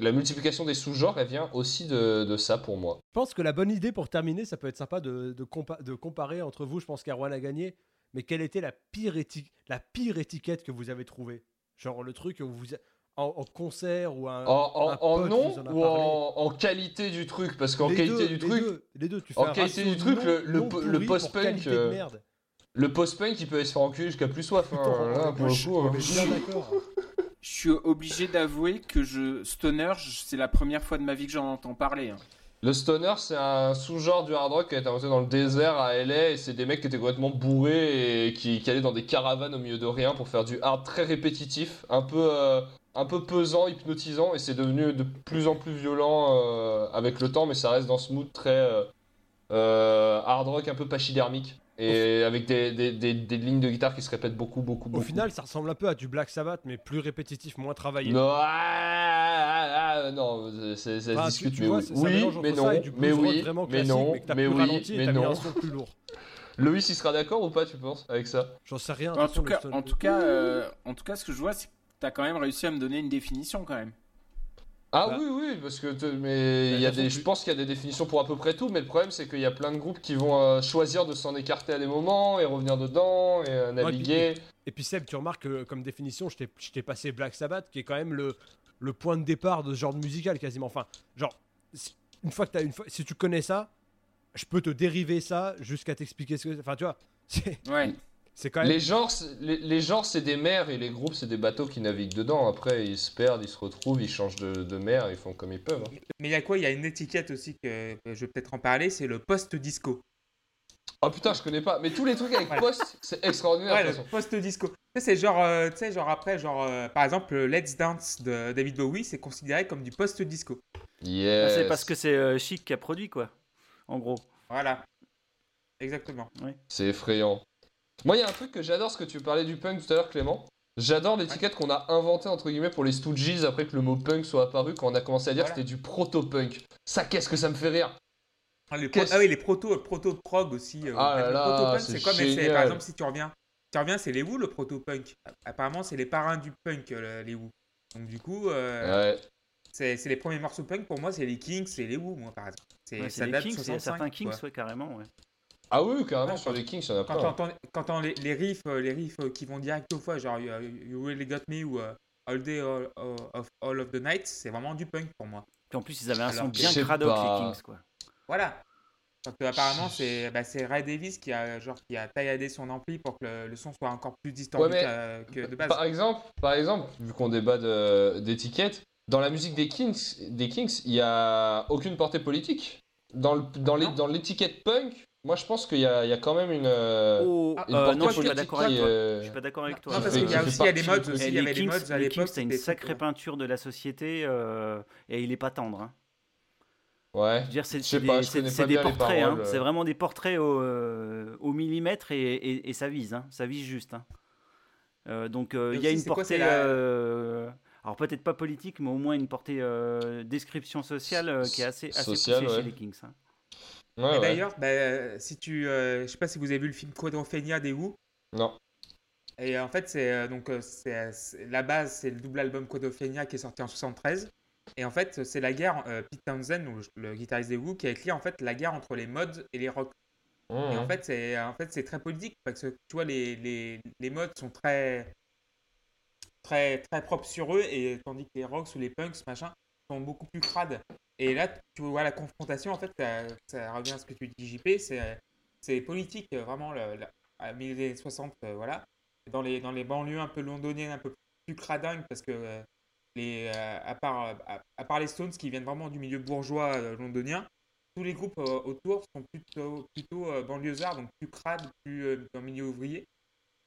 la multiplication des sous-genres, elle vient aussi de, de ça pour moi. Je pense que la bonne idée pour terminer, ça peut être sympa de, de, compa- de comparer entre vous. Je pense qu'Arwan a gagné. Mais quelle était la pire, la pire étiquette que vous avez trouvée? Genre le truc où vous en, en concert ou un. En, en- un en pote nom en a ou parlé. en, en qualité du truc Parce qu'en qualité deux, du les truc, deux, les deux, tu fais en un qualité du truc, le- le nom po- le qualité de euh, merde. le post-punk, il peut se faire enculer jusqu'à plus soif. hein, Putain, là, pour moi, le je- coup, hein. Je suis obligé d'avouer que je stoner, c'est la première fois de ma vie que j'en entends parler. hein. Le stoner, c'est un sous-genre du hard rock qui a été inventé dans le désert à LA et c'est des mecs qui étaient complètement bourrés et qui, qui allaient dans des caravanes au milieu de rien pour faire du hard très répétitif, un peu, euh, un peu pesant, hypnotisant et c'est devenu de plus en plus violent euh, avec le temps, mais ça reste dans ce mood très euh, euh, hard rock un peu pachydermique et avec des, des, des, des lignes de guitare qui se répètent beaucoup, beaucoup, Au beaucoup. final, ça ressemble un peu à du Black Sabbath, mais plus répétitif, moins travaillé. Non, ah, ah, non, c'est, ça se Enfin, tu- discute, tu mais vois, oui, mais non, mais oui, mais non, mais oui, ralenti mais non. plus lourd. Loïs, il sera d'accord ou pas, tu penses, avec ça? J'en sais rien. de En tout, cas, en, tout cas, euh, en tout cas, ce que je vois, c'est que tu as quand même réussi à me donner une définition quand même. Ah Bah. oui, oui, parce que te- mais il y a des, je pense qu'il y a des définitions pour à peu près tout, mais le problème c'est qu'il y a plein de groupes qui vont euh, choisir de s'en écarter à des moments et revenir dedans et euh, naviguer. Et puis Seb, tu remarques que comme définition, je t'ai- passé Black Sabbath, qui est quand même le, le point de départ de ce genre de musical quasiment. Enfin, genre, si- une fois que t'as une fois, si tu connais ça, je peux te dériver ça jusqu'à t'expliquer ce que. Enfin, tu vois, c'est Ouais. C'est quand même. Les genres, c'est- les, les genres c'est des mers et les groupes c'est des bateaux qui naviguent dedans. Après ils se perdent, ils se retrouvent, ils changent de, de mer, ils font comme ils peuvent. hein. Mais il y a quoi? Il y a une étiquette aussi que je vais peut-être en parler, c'est le post-disco. Oh putain, je connais pas. Mais tous les trucs avec Voilà. post, c'est extraordinaire. Ouais, le post-disco. Tu sais, c'est genre, euh, tu sais, genre après, genre, euh, par exemple, le Let's Dance de David Bowie, c'est considéré comme du post-disco. Yes. C'est parce que c'est euh, Chic qui a produit, quoi. En gros. Voilà. Exactement. C'est effrayant. Moi, il y a un truc que j'adore, ce que tu parlais du punk tout à l'heure, Clément. J'adore l'étiquette qu'on a inventée, entre guillemets, pour les Stooges après que le mot punk soit apparu, quand on a commencé à dire Voilà. que c'était du proto-punk. Ça, qu'est-ce que ça me fait rire Ah, les pro- Qu'est-ce- ah oui, les proto, proto prog aussi. euh, Ah là le là, proto-punk, c'est quoi mais c'est, génial. Par exemple, si tu reviens, tu reviens, c'est les Who, le proto-punk. Apparemment, c'est les parrains du punk, euh, les Who. Donc, du coup, euh, Ouais. c'est, les premiers morceaux punk. Pour moi, c'est les Kings, c'est les Who, moi, par exemple. C'est, Ouais, ça les date Kings, il y a 65, certains Kings, ouais, carrément, ouais. Ah oui, carrément, Ouais, sur les Kings, en a Quand t'entends, quand t'entends les, les riffs, euh, les riffs euh, qui vont direct au foie, genre euh, You Really Got Me ou All Day all, all of, all of the Night, c'est vraiment du punk pour moi. Puis en plus, ils avaient un Alors son bien cradoc, pas. les Kings, quoi. Voilà. Parce que apparemment c'est bah, Ray Davis qui a genre qui a tailladé son ampli pour que le, le son soit encore plus distordu Ouais, que de base. Par exemple, par exemple, vu qu'on débat de- d'étiquettes, dans la musique des Kings, des Kings, il y a aucune portée politique. Dans le- dans l'étiquette punk, moi je pense qu'il y a, il y a quand même une, euh, Oh, une euh, non, je suis pas politique d'accord avec qui, toi. euh, Je suis pas d'accord avec toi. non, parce qu'il y a aussi il y a des modes aussi, il y avait les Kings, modes à les l'époque. Une sacrée peinture de la société euh, et il est pas tendre. hein. Ouais. Je veux dire, c'est des, portraits, hein. c'est vraiment des portraits au, euh, au millimètre et, et- et ça vise, hein. ça vise juste. hein. Euh, donc euh, il y a une portée, alors peut-être pas politique, mais au moins une portée description sociale qui est assez, assez poussée chez les Kings. Ouais, Et d'ailleurs, bah, euh, si tu, euh, je sais pas si vous avez vu le film Quadrophenia des Who. Non. Et en fait, c'est euh, donc euh, c'est la base, c'est le double album Quadrophenia qui est sorti en 73. Et en fait, c'est la guerre. euh, Pete Townsend, le guitariste des Who, qui a écrit en fait la guerre entre les mods et les rock. Et en Mmh. fait, c'est en fait c'est très politique parce que tu vois les, les, les mods sont très très très propres sur eux et tandis que les rocks ou les punks machin sont beaucoup plus crades. Et là, tu vois la confrontation en fait, ça, revient à ce que tu dis JP, c'est politique vraiment le, le- à 1960 euh, voilà. Dans les dans les banlieues un peu londoniennes, un peu plus cradingues parce que euh, les euh, à part à, part les Stones qui viennent vraiment du milieu bourgeois londonien, tous les groupes autour sont plutôt, plutôt banlieusards, donc plus crades, plus dans milieu ouvrier.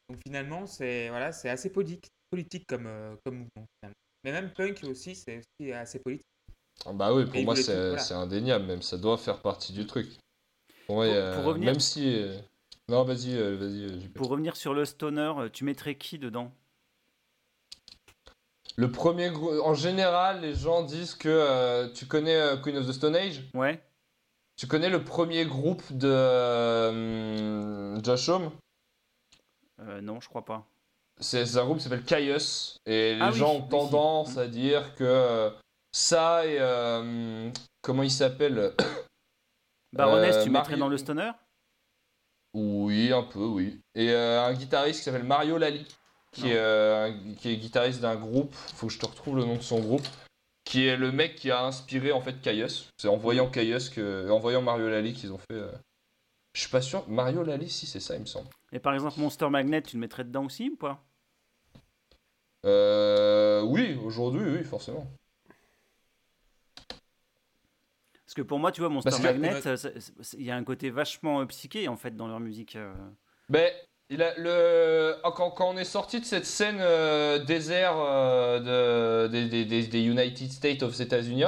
Donc finalement, c'est voilà, c'est assez politique, politique comme, comme mouvement. Mais même punk aussi, c'est aussi assez politique. Ah bah oui, pour moi c'est voilà. c'est indéniable même, ça doit faire partie du truc. Pour moi, Pour- il y a- pour revenir- Même si... euh, Non, vas-y, euh, vas-y. euh. Pour revenir sur le stoner, tu mettrais qui dedans? Le premier gros... En général, les gens disent que... euh, tu connais euh, Queen of the Stone Age? Ouais. Tu connais le premier groupe de euh, Josh Homme? Euh, non, je crois pas. C'est un groupe qui s'appelle Caius. Et les Ah oui, gens ont oui, tendance à dire que euh, ça et. euh, comment il s'appelle Baroness, Euh, tu mettrais dans le stoner? Oui, un peu, oui. Et euh, un guitariste qui s'appelle Mario Lali, qui est, un- qui est guitariste d'un groupe, faut que je te retrouve le nom de son groupe, qui est le mec qui a inspiré en fait Caius. C'est en voyant Caius, que, en voyant Mario Lali qu'ils ont fait. Je suis pas sûr. Mario Lali, si c'est ça, il me semble. Et par exemple, Monster Magnet, tu le mettrais dedans aussi ou pas? Euh, oui, aujourd'hui, oui, forcément. Parce que pour moi, tu vois, Monster Parce Magnet, il y a un côté vachement euh, psyché en fait dans leur musique. euh. Ben, il a le... ah, quand, quand on est sorti de cette scène euh, désert euh, de, des, des- des- des United States of États-Unis,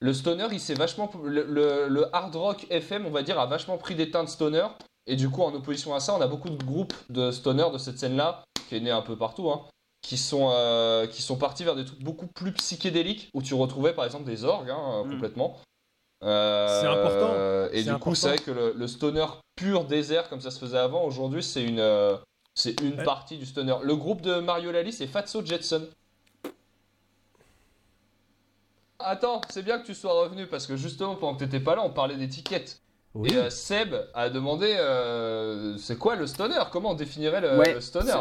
le stoner, il s'est vachement. Le, le- le hard rock FM, on va dire, a vachement pris des teintes stoner. Et du coup, en opposition à ça, on a beaucoup de groupes de stoner de cette scène-là, qui est née un peu partout, hein, qui, sont, euh, qui sont partis vers des trucs beaucoup plus psychédéliques, où tu retrouvais par exemple des orgues, hein, Mm. complètement. Euh, C'est important. Et C'est du coup, c'est vrai que le, le stoner pur désert, comme ça se faisait avant, aujourd'hui, c'est une, euh, c'est une Ouais. partie du stoner. Le groupe de Mario Lali, c'est Fatso Jetson. Attends, c'est bien que tu sois revenu parce que justement, pendant que t'étais pas là, on parlait d'étiquettes. Oui. Et euh, Seb a demandé euh, c'est quoi le stoner? Comment on définirait le, Ouais, le stoner?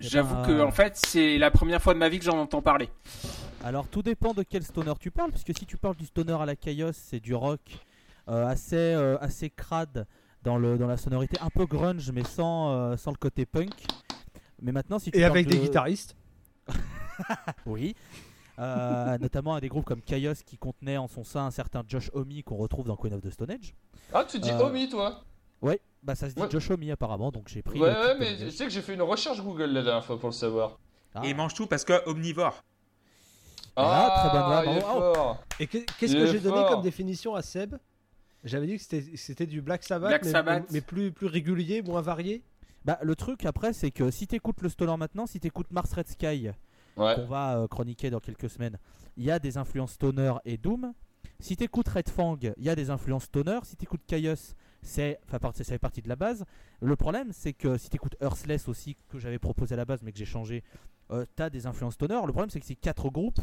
J'avoue ben, que en fait, c'est la première fois de ma vie que j'en entends parler. Alors tout dépend de quel stoner tu parles, puisque si tu parles du stoner à la Chaos, c'est du rock euh, assez, euh, assez crade dans, le, dans la sonorité, un peu grunge, mais sans, euh, sans le côté punk. Mais maintenant, si tu Et avec de- des guitaristes. Oui. Euh, notamment à des groupes comme Chaos qui contenait en son sein un certain Josh Homme qu'on retrouve dans Queen of the Stone Age. Ah, tu dis Euh, Omi, toi? Ouais, bah ça se dit Ouais. Josh Homme apparemment, donc j'ai pris. Ouais, ouais, mais tu sais que j'ai fait une recherche Google la dernière fois pour le savoir. Ah. Et il mange tout parce que omnivore. Ah, très bonne il est. Et que- qu'est-ce que j'ai donné fort. comme définition à Seb? J'avais dit que c'était- c'était du Black Sabbath, Black mais, Sabbath. mais- plus, plus régulier, moins varié. Bah, le truc après, c'est que si t'écoutes le stoner maintenant, si t'écoutes Mars Red Sky, Ouais. qu'on va euh, chroniquer dans quelques semaines, il y a des influences stoner et doom. Si t'écoutes Red Fang, il y a des influences stoner. Si t'écoutes Chaos, c'est, enfin, ça fait partie de la base. Le problème, c'est que si t'écoutes Earthless aussi, que j'avais proposé à la base mais que j'ai changé, euh, t'as des influences stoner. Le problème, c'est que ces quatre groupes,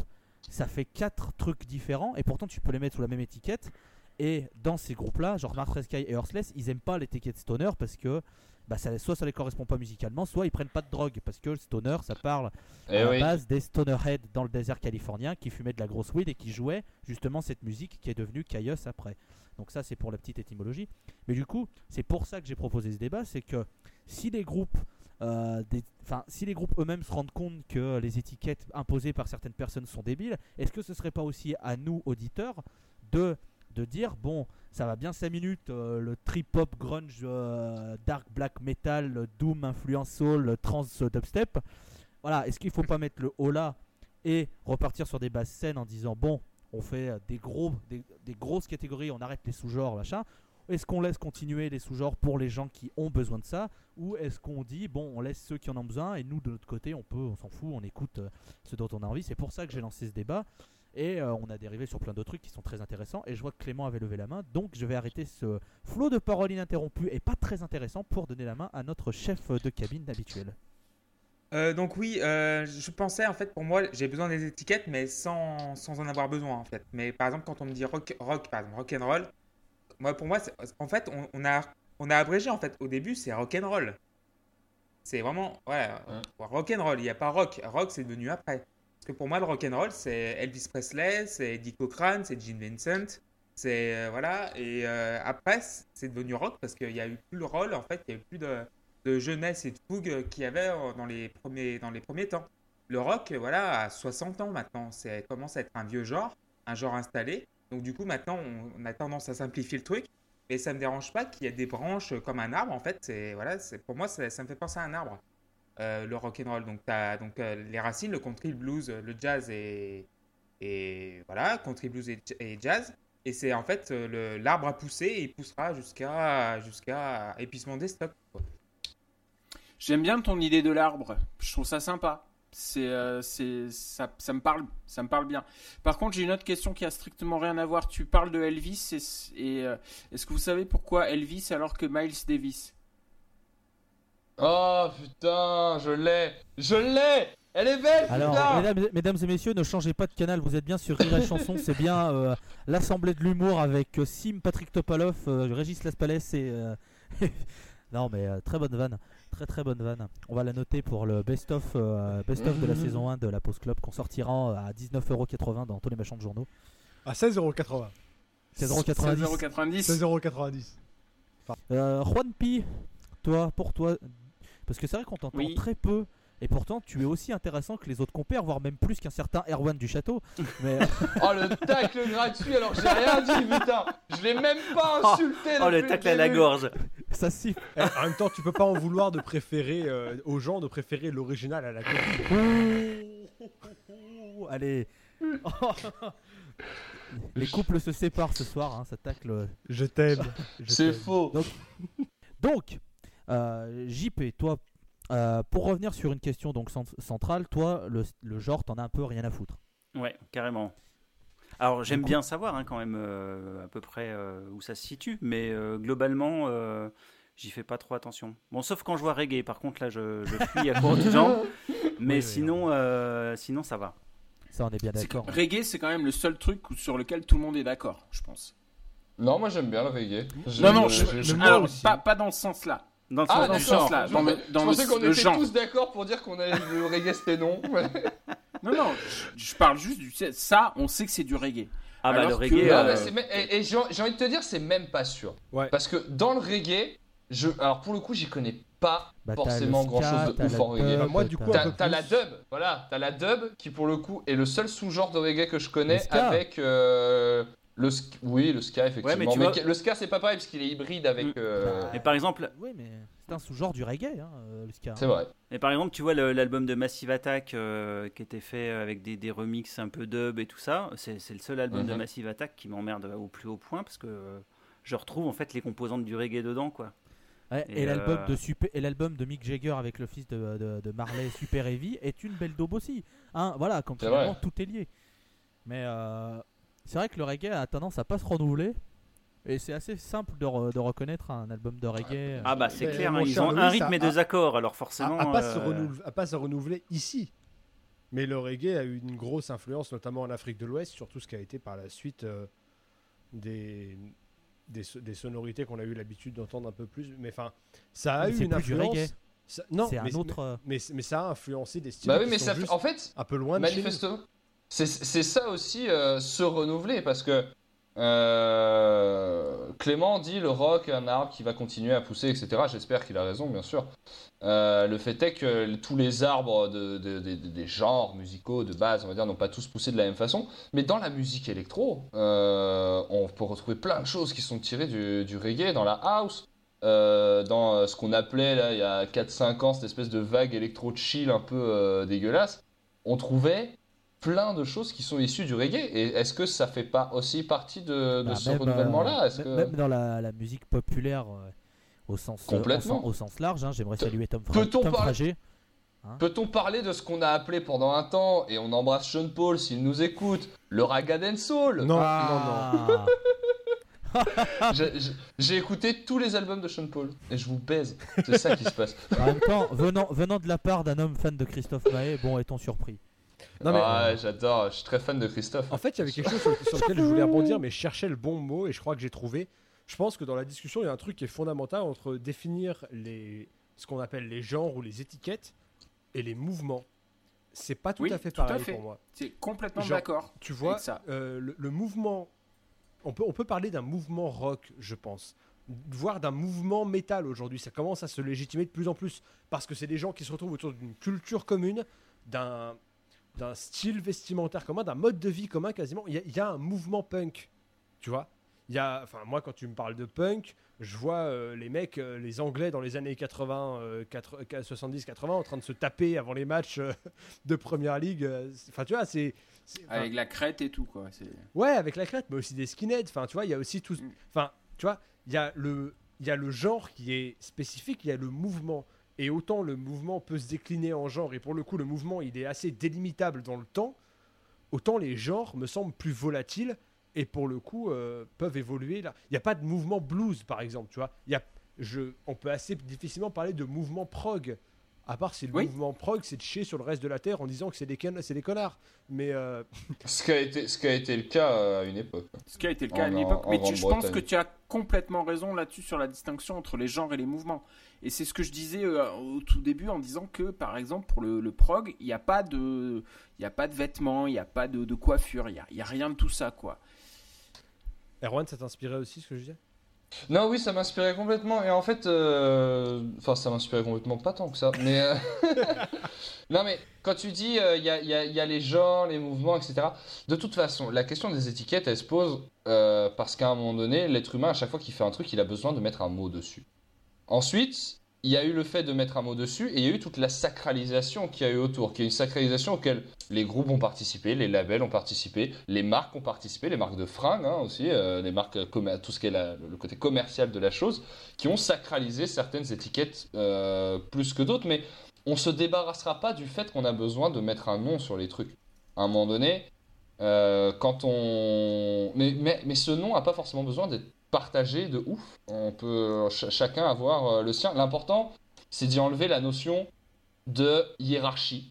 ça fait quatre trucs différents et pourtant tu peux les mettre sous la même étiquette. Et dans ces groupes-là, genre Red Sky et Earthless, ils aiment pas l'étiquette stoner parce que bah, ça, soit ça les correspond pas musicalement, soit ils prennent pas de drogue parce que le stoner, ça parle Eh à la oui. base des stonerheads dans le désert californien qui fumaient de la grosse weed et qui jouaient justement cette musique qui est devenue Chaos après. Donc ça c'est pour la petite étymologie. Mais du coup, c'est pour ça que j'ai proposé ce débat, c'est que si les groupes euh, si les groupes eux-mêmes se rendent compte que les étiquettes imposées par certaines personnes sont débiles, est-ce que ce serait pas aussi à nous auditeurs de de dire bon ça va bien 5 minutes euh, le trip hop grunge euh, dark black metal doom influence soul trans euh, dubstep voilà est-ce qu'il faut pas mettre le haut là et repartir sur des basses scènes en disant bon on fait euh, des des, grosses catégories on arrête les sous-genres machin est-ce qu'on laisse continuer les sous-genres pour les gens qui ont besoin de ça ou est-ce qu'on dit bon on laisse ceux qui en ont besoin et nous de notre côté on peut on s'en fout on écoute euh, ce dont on a envie c'est pour ça que j'ai lancé ce débat et euh, on a dérivé sur plein d'autres trucs qui sont très intéressants. Et je vois que Clément avait levé la main. Donc je vais arrêter ce flot de paroles ininterrompues et pas très intéressant pour donner la main à notre chef de cabine habituel. Euh, donc oui, euh, je pensais en fait pour moi j'ai besoin des étiquettes mais sans, sans en avoir besoin en fait. Mais par exemple quand on me dit rock, rock par exemple rock and roll, moi pour moi en fait on, on a on a abrégé en fait au début c'est rock and roll. C'est vraiment voilà rock and roll. Il n'y a pas rock. Rock c'est devenu après. Parce que pour moi le rock and roll c'est Elvis Presley, c'est Eddie Cochrane, c'est Gene Vincent. C'est euh, voilà et après c'est devenu rock parce qu'il y a eu plus le roll en fait, il y a eu plus de de jeunesse et de fougue qu'il y avait euh, dans les premiers, dans les premiers temps. Le rock, euh, voilà, a 60 ans maintenant. C'est commence à être un vieux genre, un genre installé. Donc du coup, maintenant, on, a tendance à simplifier le truc. Et ça me dérange pas qu'il y ait des branches comme un arbre. En fait, c'est voilà, c'est pour moi, ça, me fait penser à un arbre. Euh, le rock and roll. Donc, t'as donc euh, les racines, le country, le blues, le jazz et et voilà, country blues et, jazz. Et c'est en fait euh, l'arbre a poussé et il poussera jusqu'à jusqu'à épuisement des stocks. J'aime bien ton idée de l'arbre. Je trouve ça sympa. c'est, euh, c'est, ça, ça me parle, ça me parle bien. Par contre, j'ai une autre question qui a strictement rien à voir. Tu parles de Elvis et, et, euh, est-ce que vous savez pourquoi Elvis alors que Miles Davis? Oh putain, je l'ai Je l'ai Elle est belle Alors, putain mesdames, mesdames et messieurs, ne changez pas de canal, vous êtes bien sur Rire et Chanson, c'est bien euh, l'assemblée de l'humour avec Sim, Patrick Topalov, euh, Régis Laspalais et... euh, non mais euh, très bonne vanne, très très bonne vanne. On va la noter pour le best-of euh, best of de la saison 1 de la Pause Club qu'on sortira euh, à 19,80€ dans tous les machins de journaux. À 16,80€. 16,90€. 16,90 16,90€. Euh, Juan Pi, toi, pour toi, parce que c'est vrai qu'on t'entend Oui. très peu. Et pourtant, tu es aussi intéressant que les autres compères, voire même plus qu'un certain Erwan du Château. Mais Oh le tacle gratuit alors j'ai rien dit putain Je l'ai même pas insulté Oh, le depuis tacle à la gorge. ça siffle. Eh, en même temps, tu peux pas en vouloir de préférer euh, aux gens de préférer l'original à la copie. Ouh, Allez. Les couples se séparent ce soir, hein, ça tacle. Je t'aime. C'est faux Donc, euh, JP, toi, euh, pour revenir sur une question donc cent- centrale, toi, le, le genre, t'en as un peu rien à foutre. Ouais, carrément. Alors j'aime bien savoir hein, quand même euh, à peu près euh, où ça se situe, mais euh, globalement euh, j'y fais pas trop attention. Bon, sauf quand je vois reggae, par contre là je, je fuis à court de jambes, mais Oui, oui, sinon, euh, sinon ça va. Ça, on est bien d'accord. Reggae, c'est quand même le seul truc sur lequel tout le monde est d'accord, je pense. Non moi j'aime bien le reggae Non, non, je- je- je- je- moi alors, aussi. pas, pas dans le sens là. Dans le Ah dans ce sens-là, Je dans le- pensais- dans je pensais qu'on était genre. tous d'accord pour dire qu'on avait le reggae c'était non Non, non, je, je parle juste du. Ça, on sait que c'est du reggae. Ah bah le reggae. Euh, et, et j'ai envie de te dire, c'est même pas sûr. Ouais. Parce que dans le reggae, je, alors pour le coup, j'y connais pas Bah, forcément grand ska, chose de ouf en reggae. dub, Bah, moi, du coup, t'as- la dub, voilà, t'as la dub qui pour le coup est le seul sous-genre de reggae que je connais avec euh, le oui le ska effectivement. mais tu mais vois- que- le ska c'est pas pareil parce qu'il est hybride avec. Mm. euh, Mais par exemple, Oui, mais c'est un sous-genre du reggae, hein, euh, le ska. C'est vrai. Mais par exemple, tu vois l'album de Massive Attack euh, qui était fait avec des, des remixes un peu dub et tout ça, c'est c'est le seul album de Mhm. Massive Attack qui m'emmerde au plus haut point parce que euh, je retrouve en fait les composantes du reggae dedans quoi. Ouais, et Et, l'album euh, de super, et l'album de Mick Jagger avec le fils de, de, de Marley Super Heavy est une belle daube aussi. Hein, voilà, comme tout est lié. Mais euh, c'est vrai que le reggae a tendance à pas se renouveler. Et c'est assez simple de, re- de reconnaître un album de reggae. Ah bah c'est Mais clair, mon hein, ils ont un rythme et deux accords, alors À, forcément. à pas se euh, renouveler, à pas se renouveler ici. Mais le reggae a eu une grosse influence, notamment en Afrique de l'Ouest, sur tout ce qui a été par la suite euh, des, des, so- des sonorités qu'on a eu l'habitude d'entendre un peu plus. Mais enfin, ça a Mais eu c'est une plus du influence. reggae. ça- non, c'est un mais, autre. euh, mais, mais ça a influencé des styles Bah oui qui mais sont ça juste en fait un peu loin de chez nous. C'est ça aussi, euh, se renouveler, parce que euh, Clément dit le rock est un arbre qui va continuer à pousser, etc. J'espère qu'il a raison, bien sûr. Euh, le fait est que tous les arbres de, de- de- de- des genres musicaux de base, on va dire, n'ont pas tous poussé de la même façon. Mais dans la musique électro, on peut retrouver plein de choses qui sont tirées du, du reggae, dans la house. dans ce qu'on appelait là il y a 4-5 ans cette espèce de vague électro chill un peu dégueulasse on trouvait plein de choses qui sont issues du reggae. Et est-ce que ça fait pas aussi partie de, de bah, ce renouvellement-là euh, même- que... même dans la, la musique populaire euh, au, sens, euh, Complètement. au, sens, au sens large, hein, j'aimerais saluer Tom, Fra- peut-on Tom parler- Frager. Peut-on parler de ce qu'on a appelé pendant un temps, et on embrasse Sean Paul s'il nous écoute, le Ragga and Soul Non, non, non. Ah. J'ai- j'ai- J'ai écouté tous les albums de Sean Paul, et je vous baise. C'est ça qui se passe. En même temps, venant, venant de la part d'un homme fan de Christophe Maé, bon, est-on surpris? Non, mais- Ouais, j'adore, je suis très fan de Christophe. En fait, il y avait quelque chose sur, sur lequel je voulais rebondir, mais je cherchais le bon mot et je crois que j'ai trouvé. Je pense que dans la discussion, il y a un truc qui est fondamental entre définir les, ce qu'on appelle les genres ou les étiquettes et les mouvements. C'est pas tout Oui, à fait tout à pareil fait. pour moi. C'est complètement Genre, d'accord. Tu vois, Avec ça. euh, le, le mouvement. On peut, on peut parler d'un mouvement rock, je pense. Voire d'un mouvement métal aujourd'hui. Ça commence à se légitimer de plus en plus. Parce que c'est des gens qui se retrouvent autour d'une culture commune, d'un d'un style vestimentaire commun, d'un mode de vie commun quasiment. Il y, a- il y a un mouvement punk. Tu vois il y a, enfin, moi, quand tu me parles de punk, je vois euh, les mecs, euh, les Anglais dans les années 80, euh, 70-80, en train de se taper avant les matchs euh, de Première Ligue. euh, Enfin, tu vois, c'est. Avec la crête et tout, quoi. Ouais, avec la crête, mais aussi des skinheads. Enfin, tu vois, il y a aussi tout. Mm. Enfin, tu vois, il y a le, il y a le genre qui est spécifique, il y a le mouvement. Et autant le mouvement peut se décliner en genre, et pour le coup, le mouvement, il est assez délimitable dans le temps, autant les genres me semblent plus volatiles, et pour le coup, euh, peuvent évoluer. Là. Il n'y a pas de mouvement blues, par exemple, tu vois. On peut assez difficilement parler de mouvement prog. À part si le Oui. mouvement prog, c'est de chier sur le reste de la Terre en disant que c'est des, con- c'est des connards. Mais euh, Ce qui a été, ce qui a été le cas euh, à une époque. Ce qui a été le cas à En- une époque. en Mais tu- je pense que tu as complètement raison là-dessus sur la distinction entre les genres et les mouvements. Et c'est ce que je disais euh, au tout début en disant que, par exemple, pour le, le prog, il n'y a pas de, il y a pas de vêtements, il n'y a pas de, de coiffure, il n'y a, y a rien de tout ça, quoi. Erwan, ça t'inspirait aussi ce que je disais? Non, oui, ça m'inspirait complètement. Et en fait, euh, enfin, ça m'inspirait complètement pas tant que ça. Mais euh, non, mais quand tu dis euh, il y, a, y y a les genres, les mouvements, etc. De toute façon, la question des étiquettes, elle se pose parce qu'à un moment donné, l'être humain, à chaque fois qu'il fait un truc, il a besoin de mettre un mot dessus. Ensuite, il y a eu le fait de mettre un mot dessus et il y a eu toute la sacralisation qu'il y a eu autour, qui est une sacralisation auquel les groupes ont participé, les labels ont participé, les marques ont participé, les marques de fringues hein, aussi, euh, les marques, tout ce qui est le côté commercial de la chose, qui ont sacralisé certaines étiquettes euh, plus que d'autres, mais on se débarrassera pas du fait qu'on a besoin de mettre un nom sur les trucs. À un moment donné, euh, quand on... Mais, mais, mais ce nom n'a pas forcément besoin d'être partagé de ouf. On peut ch- chacun avoir euh, le sien. L'important, c'est d'y enlever la notion de hiérarchie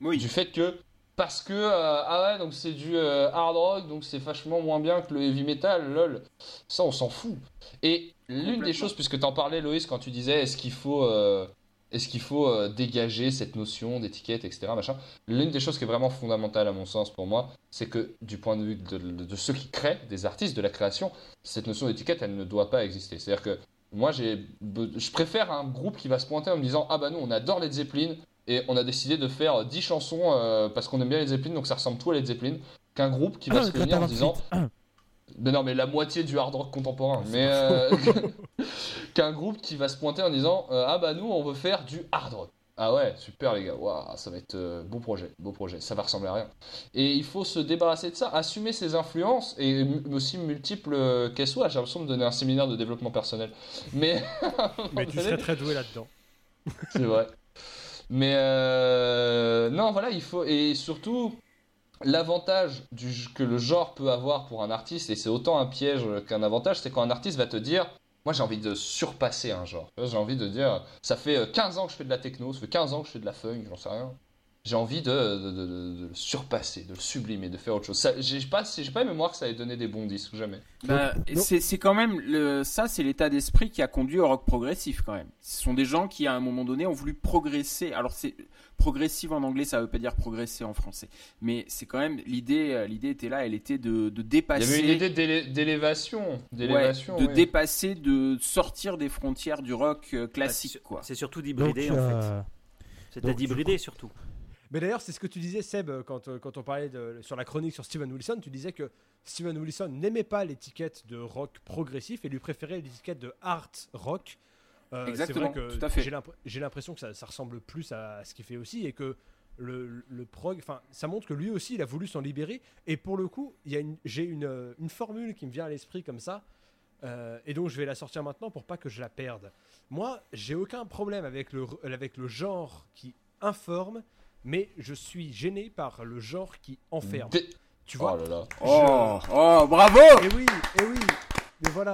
Oui. du fait que parce que euh, ah ouais donc c'est du euh, hard rock donc c'est vachement moins bien que le heavy metal lol ça on s'en fout et l'une des choses puisque t'en parlais Loïs quand tu disais est-ce qu'il faut euh, est-ce qu'il faut euh, dégager cette notion d'étiquette etc machin. L'une des choses qui est vraiment fondamentale à mon sens pour moi c'est que du point de vue de, de- de ceux qui créent des artistes de la création cette notion d'étiquette elle ne doit pas exister. C'est à dire que moi je préfère un groupe qui va se pointer en me disant ah bah nous on adore Led Zeppelin et on a décidé de faire 10 chansons euh, parce qu'on aime bien Led Zeppelin, donc ça ressemble tout à Led Zeppelin, qu'un groupe qui va se réunir en disant mais non, mais la moitié du hard rock contemporain. Mais euh, qu'un groupe qui va se pointer en disant euh, ah bah nous on veut faire du hard rock. Ah ouais, super les gars, Waouh, ça va être euh, beau projet, beau projet, ça va ressembler à rien. Et il faut se débarrasser de ça, assumer ses influences et aussi multiples euh, qu'elles soient. J'ai l'impression de donner un séminaire de développement personnel. Mais, Mais tu serais très doué là-dedans. c'est vrai. Mais euh, non, voilà, il faut. Et surtout, l'avantage que le genre peut avoir pour un artiste, et c'est autant un piège qu'un avantage, c'est quand un artiste va te dire Moi j'ai envie de surpasser un genre. J'ai envie de dire Ça fait euh, 15 ans que je fais de la techno, ça fait 15 ans que je fais de la funk, j'en sais rien. J'ai envie de, de- de- de- de le surpasser, de le sublimer, de faire autre chose. J'ai pas, j'ai pas mémoire que ça ait donné des bons disques, jamais. Bah, c'est c'est quand même le, ça, c'est l'état d'esprit qui a conduit au rock progressif quand même. Ce sont des gens qui à un moment donné ont voulu progresser. Alors c'est progressive en anglais, ça veut pas dire progresser en français, mais c'est quand même l'idée. L'idée était là, elle était de, de Il y dépasser. avait une idée d'élé- d'élévation. Ouais, d'élévation de oui. dépasser, de sortir des frontières du rock euh, classique, c'est- quoi. C'est surtout d'hybrider en fait. C'est d'hybrider surtout. Mais d'ailleurs, c'est ce que tu disais, Seb, quand, euh, quand on parlait de, sur la chronique sur Steven Wilson. Tu disais que Steven Wilson n'aimait pas l'étiquette de rock progressif et lui préférait l'étiquette de art rock. Euh, Exactement, vrai que tout à fait. j'ai l'impr- J'ai l'impression que ça, ça ressemble plus à, ce qu'il fait aussi et que le, le prog, enfin, ça montre que lui aussi, il a voulu s'en libérer. Et pour le coup, j'ai une, euh, une formule qui me vient à l'esprit comme ça. euh, et donc je vais la sortir maintenant pour pas que je la perde. Moi, j'ai aucun problème avec le, avec le genre qui informe, mais je suis gêné par le genre qui enferme. Dé- Tu vois Oh là là. Oh, oh, bravo Et oui, et oui. Mais voilà.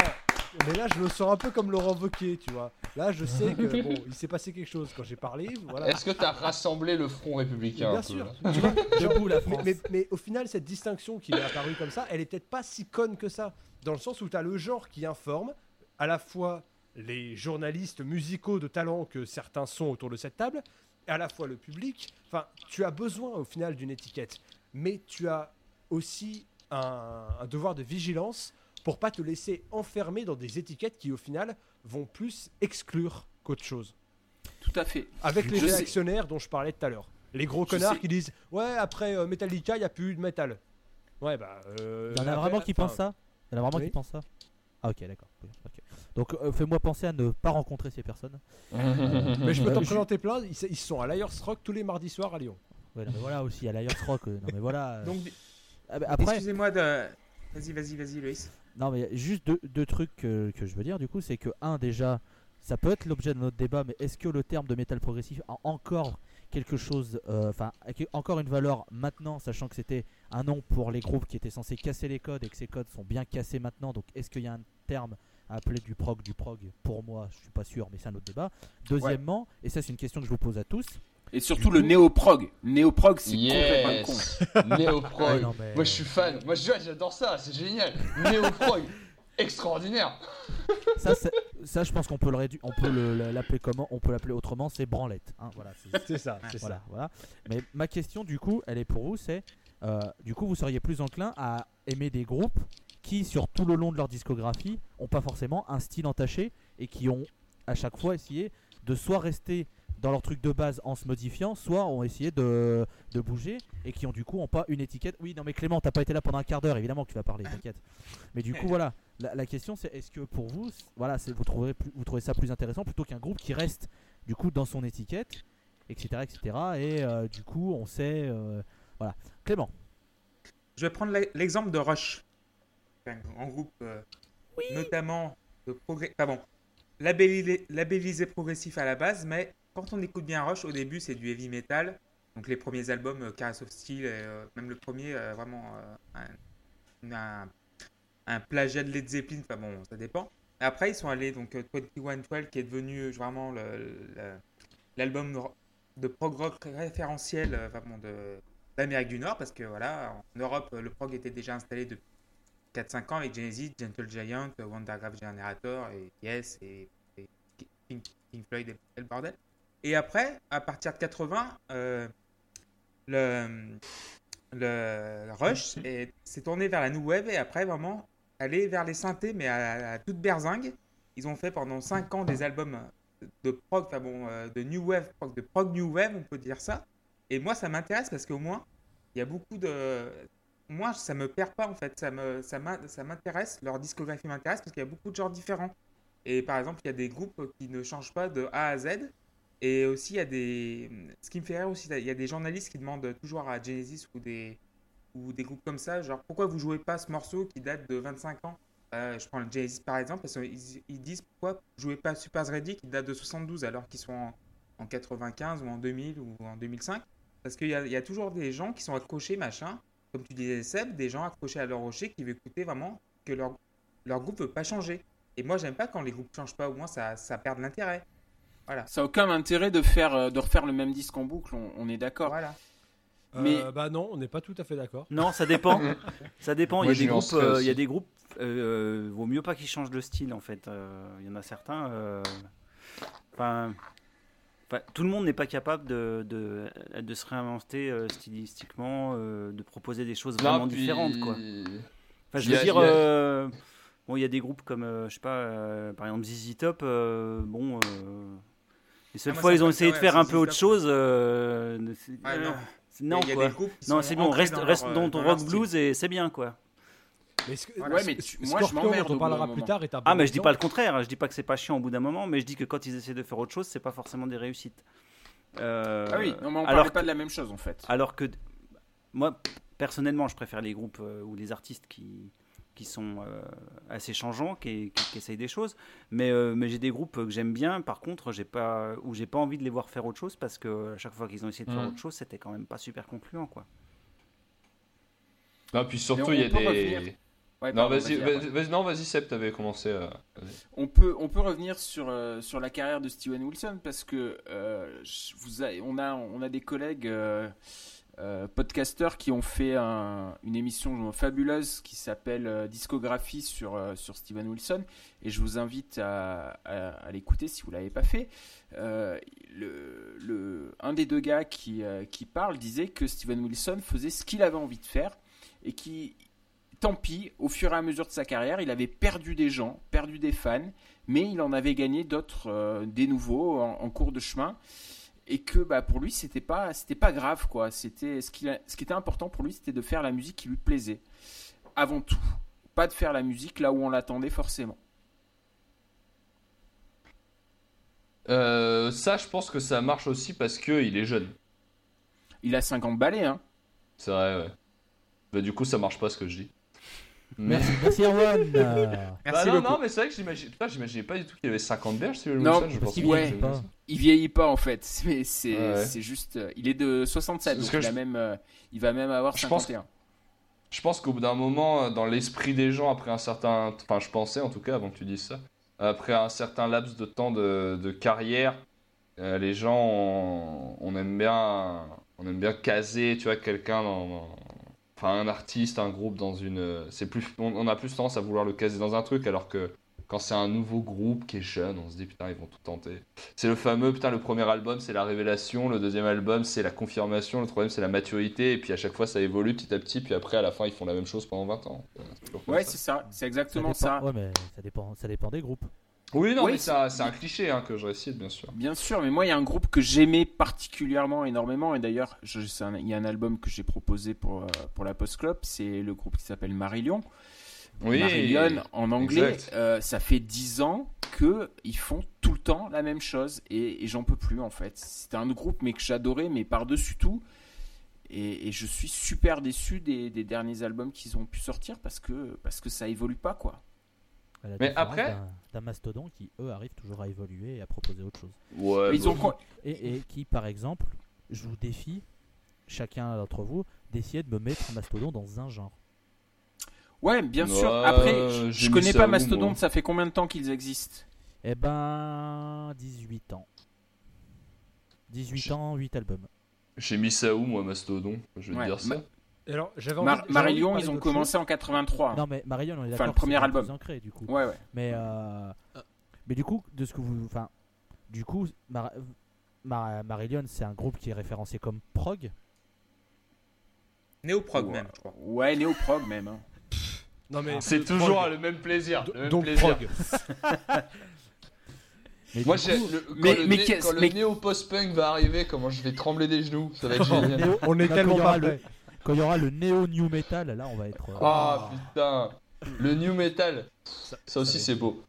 Mais là, je me sens un peu comme Laurent Wauquiez, tu vois. Là, je sais que bon, il s'est passé quelque chose quand j'ai parlé. Voilà. Est-ce que tu as rassemblé le front républicain Bien un peu, sûr. là Tu vois, genre, Debout la mais, France. mais- mais au final, cette distinction qui est apparue comme ça, elle est peut-être pas si conne que ça. Dans le sens où tu as le genre qui informe, à la fois les journalistes musicaux de talent que certains sont autour de cette table, à la fois le public. Enfin, tu as besoin au final d'une étiquette. Mais tu as aussi un, un devoir de vigilance pour pas te laisser enfermer dans des étiquettes qui au final vont plus exclure qu'autre chose. Tout à fait. Avec les Je sais. réactionnaires dont je parlais tout à l'heure. Les gros Je connards sais. qui disent Ouais, après euh, Metallica, il n'y a plus de métal. Ouais, bah. euh, Il y en a vraiment qui pensent ça? Il y en a vraiment oui. qui pensent ça? Ah ok d'accord. Donc euh, fais-moi penser à ne pas rencontrer ces personnes. Mais je peux Euh, t'en je- présenter plein. Ils, ils sont à Liars Rock tous les mardis soirs à Lyon. Ouais, non, mais voilà aussi à Liars Rock. euh, non mais voilà. euh, Donc, ah, bah, après, excusez-moi de. Vas-y, vas-y, vas-y, Loïs. non mais juste deux, deux trucs que, que je veux dire du coup, c'est que un déjà, ça peut être l'objet de notre débat, mais est-ce que le terme de métal progressif a encore quelque chose, euh, enfin, encore une valeur maintenant, sachant que c'était un nom pour les groupes qui étaient censés casser les codes et que ces codes sont bien cassés maintenant, donc est-ce qu'il y a un terme à appeler du prog, du prog Pour moi, je suis pas sûr, mais c'est un autre débat. Deuxièmement, et ça c'est une question que je vous pose à tous, et surtout le néo-prog. Néo-prog, c'est yes. complètement con. néo-prog. Moi, je suis fan. Moi, j'adore ça. C'est génial. Néo-prog. Extraordinaire. ça, ça, je pense qu'on peut le réduire. On peut l'appeler comment? On peut l'appeler autrement. C'est branlette. Hein, voilà. C'est ça. C'est voilà, Voilà. Mais ma question, du coup, elle est pour vous. C'est, euh, du coup, vous seriez plus enclin à aimer des groupes qui, sur tout le long de leur discographie, ont pas forcément un style entaché et qui ont à chaque fois essayé de soit rester dans leur truc de base en se modifiant, soit ont essayé de, de bouger et qui ont du coup ont pas une étiquette. Oui, non mais Clément, t'as pas été là pendant un quart d'heure, évidemment que tu vas parler, t'inquiète. Mais du coup, voilà, la, question c'est est-ce que pour vous, voilà, vous trouvez, vous ça plus intéressant plutôt qu'un groupe qui reste du coup dans son étiquette, etc., etc. Et euh, du coup, on sait, euh, voilà. Clément. Je vais prendre l'exemple de Rush, en groupe, euh, notamment de progrès, bon, labellisé, labellisé progressif à la base, mais quand on écoute bien Rush, au début, c'est du heavy metal. Donc les premiers albums, euh, of Steel, euh, même le premier, euh, vraiment un, un, plagiat de Led Zeppelin. Enfin bon, ça dépend. après, ils sont allés donc 2112 qui est devenu vraiment l'album de prog rock référentiel vraiment de d'Amérique du Nord parce que voilà, en Europe, le prog était déjà installé depuis 4-5 ans avec Genesis, Gentle Giant, Wondergraph Generator et Yes et, Pink, Floyd et le bordel. Et après, à partir de 80, euh, le, le Rush s'est tourné vers la New Wave et après, vraiment, aller vers les synthés, mais à, toute berzingue. Ils ont fait pendant 5 ans des albums de prog, enfin bon, euh, de New Wave, de prog New Wave, on peut dire ça. Et moi, ça m'intéresse parce qu'au moins, il y a beaucoup de. Moi, ça me perd pas en fait. Ça me, ça m'intéresse. Leur discographie m'intéresse parce qu'il y a beaucoup de genres différents. Et par exemple, il y a des groupes qui ne changent pas de A à Z. Et aussi, il y a des. Ce qui me fait rire aussi, il y a des journalistes qui demandent toujours à Genesis ou des, ou des groupes comme ça, genre pourquoi vous jouez pas ce morceau qui date de 25 ans? Euh, Je prends Genesis par exemple, parce qu'ils ils disent pourquoi vous jouez pas Super Ready qui date de 72 alors qu'ils sont en, en, 95 ou en 2000 ou en 2005 Parce qu'il y, y a, toujours des gens qui sont accrochés, machin, comme tu disais Seb, des gens accrochés à leur rocher qui veulent écouter vraiment que leur, leur groupe veut pas changer. Et moi, j'aime pas quand les groupes changent pas, au moins ça, ça perd de l'intérêt. Ça n'a aucun intérêt de, faire, euh, de refaire le même disque en boucle, on, est d'accord. Voilà. Mais euh, bah non, on n'est pas tout à fait d'accord. Non, ça dépend. ça dépend. il, y a des groupes, euh, il y a des groupes. vaut mieux pas qu'ils changent de style en fait. Il y en a certains. Enfin, tout le monde n'est pas capable de, de, de se réinventer stylistiquement, de proposer des choses vraiment différentes quoi. Enfin, je veux dire. Bon, il y a des groupes comme, je sais pas, par exemple ZZ Top. bon, les seules ah, fois, ils ont essayé de faire un peu autre chose. Euh, non, quoi. Non, c'est bon, reste, reste dans ton rock blues et c'est bien, quoi. Mais ouais, mais moi je m'emmerde. On parlera plus tard. ah, mais je dis pas le contraire. Je dis pas que c'est pas chiant au bout d'un moment, mais je dis que quand ils essaient de faire autre chose, c'est pas forcément des réussites. Euh, ah oui, non, mais on parle pas de la même chose en fait. Alors que moi, personnellement, je préfère les groupes euh, ou les artistes qui qui sont euh, assez changeants, qui, qui, essayent des choses. Mais, euh, mais j'ai des groupes que j'aime bien, par contre, j'ai pas, où j'ai pas envie de les voir faire autre chose parce que à chaque fois qu'ils ont essayé de faire mm. autre chose, c'était quand même pas super concluant. Quoi. Non, puis surtout, il y a des. Non, vas-y, vas non, vas-y, Seb, t'avais commencé. À... On peut, on peut revenir sur, euh, sur la carrière de Steven Wilson parce que vous on a, on a des collègues euh, podcasteurs qui ont fait une émission fabuleuse qui s'appelle euh, Discographie sur, euh, sur Steven Wilson et je vous invite à, l'écouter si vous ne l'avez pas fait. Le, un des deux gars qui, qui parle disait que Steven Wilson faisait ce qu'il avait envie de faire et qui, tant pis, au fur et à mesure de sa carrière, il avait perdu des gens, perdu des fans, mais il en avait gagné d'autres, des nouveaux en cours de chemin. Et que bah, pour lui c'était pas c'était pas grave quoi. C'était ce qui ce qui était important pour lui c'était de faire la musique qui lui plaisait. Avant tout pas de faire la musique là où on l'attendait forcément. Euh, ça je pense que ça marche aussi parce que il est jeune. Il a 50 balais hein. C'est vrai ouais. Bah, du coup ça marche pas ce que je dis Merci, merci Erwan. Euh, Bah Merci non, non, mais c'est vrai que j'imagine. Putain, j'imaginais pas du tout qu'il y avait 50 berges, Steven Non, Wilson. Je qu'il pas ouais. pas. Il vieillit pas en fait, mais c'est Ouais. c'est juste. euh, Il est de 67, Parce donc il, je- a même, euh, il va même avoir Je pense- 51. Je pense qu'au bout d'un moment, euh, dans l'esprit des gens, après un certain. Enfin, je pensais en tout cas, avant que tu dises ça, après un certain laps de temps de, de carrière, euh, les gens, on, on aime bien. On aime bien caser, tu vois, quelqu'un dans. dans- Enfin, un artiste, un groupe dans une. C'est plus. On, a plus tendance à vouloir le caser dans un truc, alors que quand c'est un nouveau groupe qui est jeune, on se dit putain, ils vont tout tenter. C'est le fameux, putain, le premier album, c'est la révélation, le deuxième album, c'est la confirmation, le troisième, c'est la maturité, et puis à chaque fois, ça évolue petit à petit, puis après, à la fin, ils font la même chose pendant 20 ans. Comme Ouais, ça. c'est ça, c'est ça exactement dépend- ça. Ouais, mais ça dépend, ça dépend des groupes. Oui, non, Oui, mais c'est- c'est un, cliché hein, que je récite, bien sûr. Bien sûr, mais moi, il y a un groupe que j'aimais particulièrement énormément, et d'ailleurs, il y a un album que j'ai proposé pour, euh, pour la Post Club, c'est le groupe qui s'appelle Marillion. Oui, Marillion en anglais, euh, ça fait 10 ans qu'ils font tout le temps la même chose, et, et j'en peux plus en fait. C'était un groupe mais que j'adorais, mais par-dessus tout. Et, et je suis super déçu des, des derniers albums qu'ils ont pu sortir parce que, parce que ça évolue pas quoi. À la Mais après- d'un- mastodon qui, eux, arrivent toujours à évoluer et à proposer autre chose. Ouais, Ils ont Et, et qui, par exemple, je vous défie, chacun d'entre vous, d'essayer de me mettre Mastodon dans un genre. Ouais, bien sûr. Ouais, Après, je, j'ai je connais pas Mastodon, moi ça fait combien de temps qu'ils existent? Eh ben, 18 ans. 18 J'ai- ans, 8 albums. J'ai mis ça où, moi, Mastodon Je vais Ouais, dire ça. Alors, j'avais Mar- Marillion, ils ont commencé en 83. Non, mais Marion, on est Enfin, d'accord. le que premier album. plus ancré, du coup. Ouais, ouais. Mais, euh, mais du coup, de ce que vous. Enfin, du coup, Mar Mar- Marillion, c'est un groupe qui est référencé comme prog? Néo-prog Ouais. même, je crois. Ouais, néo-prog même. hein. chose. Non, mais C'est le toujours prog. le même plaisir. Le même Donc, plaisir. prog. Mais Moi, coup, le- quand mais- le, mais né- qu'est-ce- quand le mais- néo-post-punk va arriver, comment je vais trembler des genoux Ça va être génial. On est tellement pas le-. Quand il y aura le néo new metal, là, on va être. euh, Ah putain, le new metal, Ça, ça aussi c'est beau.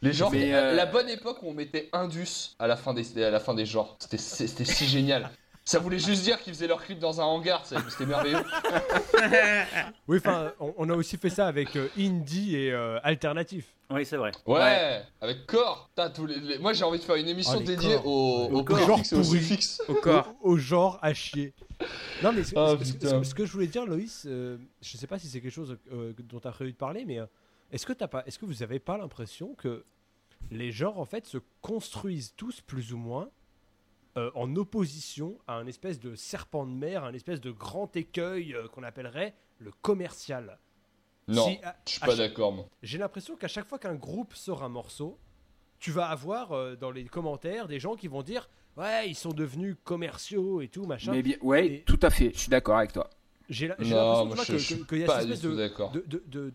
Les genres, euh, la bonne époque où on mettait Indus à la fin des, à la fin des genres, c'était c'était si génial. Ça voulait juste dire qu'ils faisaient leur clip dans un hangar, c'était merveilleux. Oui, enfin, on, on a aussi fait ça avec euh, indie et euh, alternatif. Oui, c'est vrai. Ouais, Ouais. avec Core. Putain, tous les, les- Moi j'ai envie de faire une émission Oh, les dédiée corps. au, au corps. au suffixe. Au corps. Au, au genre à chier. Non, mais ce, Oh, ce- que je voulais dire, Loïs, euh, je sais pas si c'est quelque chose euh, dont tu as prévu de parler, mais euh, est-ce que, t'as pas, est-ce que vous avez pas l'impression que les genres, en fait, se construisent tous plus ou moins euh, en opposition à un espèce de serpent de mer, un espèce de grand écueil qu'on appellerait le commercial? Non, Si, à- je suis à pas d'accord. J'ai l'impression qu'à chaque fois qu'un groupe sort un morceau, tu vas avoir dans les commentaires des gens qui vont dire Ouais, ils sont devenus commerciaux et tout, machin. Mais bien, ouais, Et- tout à fait. Je suis d'accord avec toi. J'ai l'impression je, que- qu'il y a pas cette du espèce tout de, d'accord. de, de- de-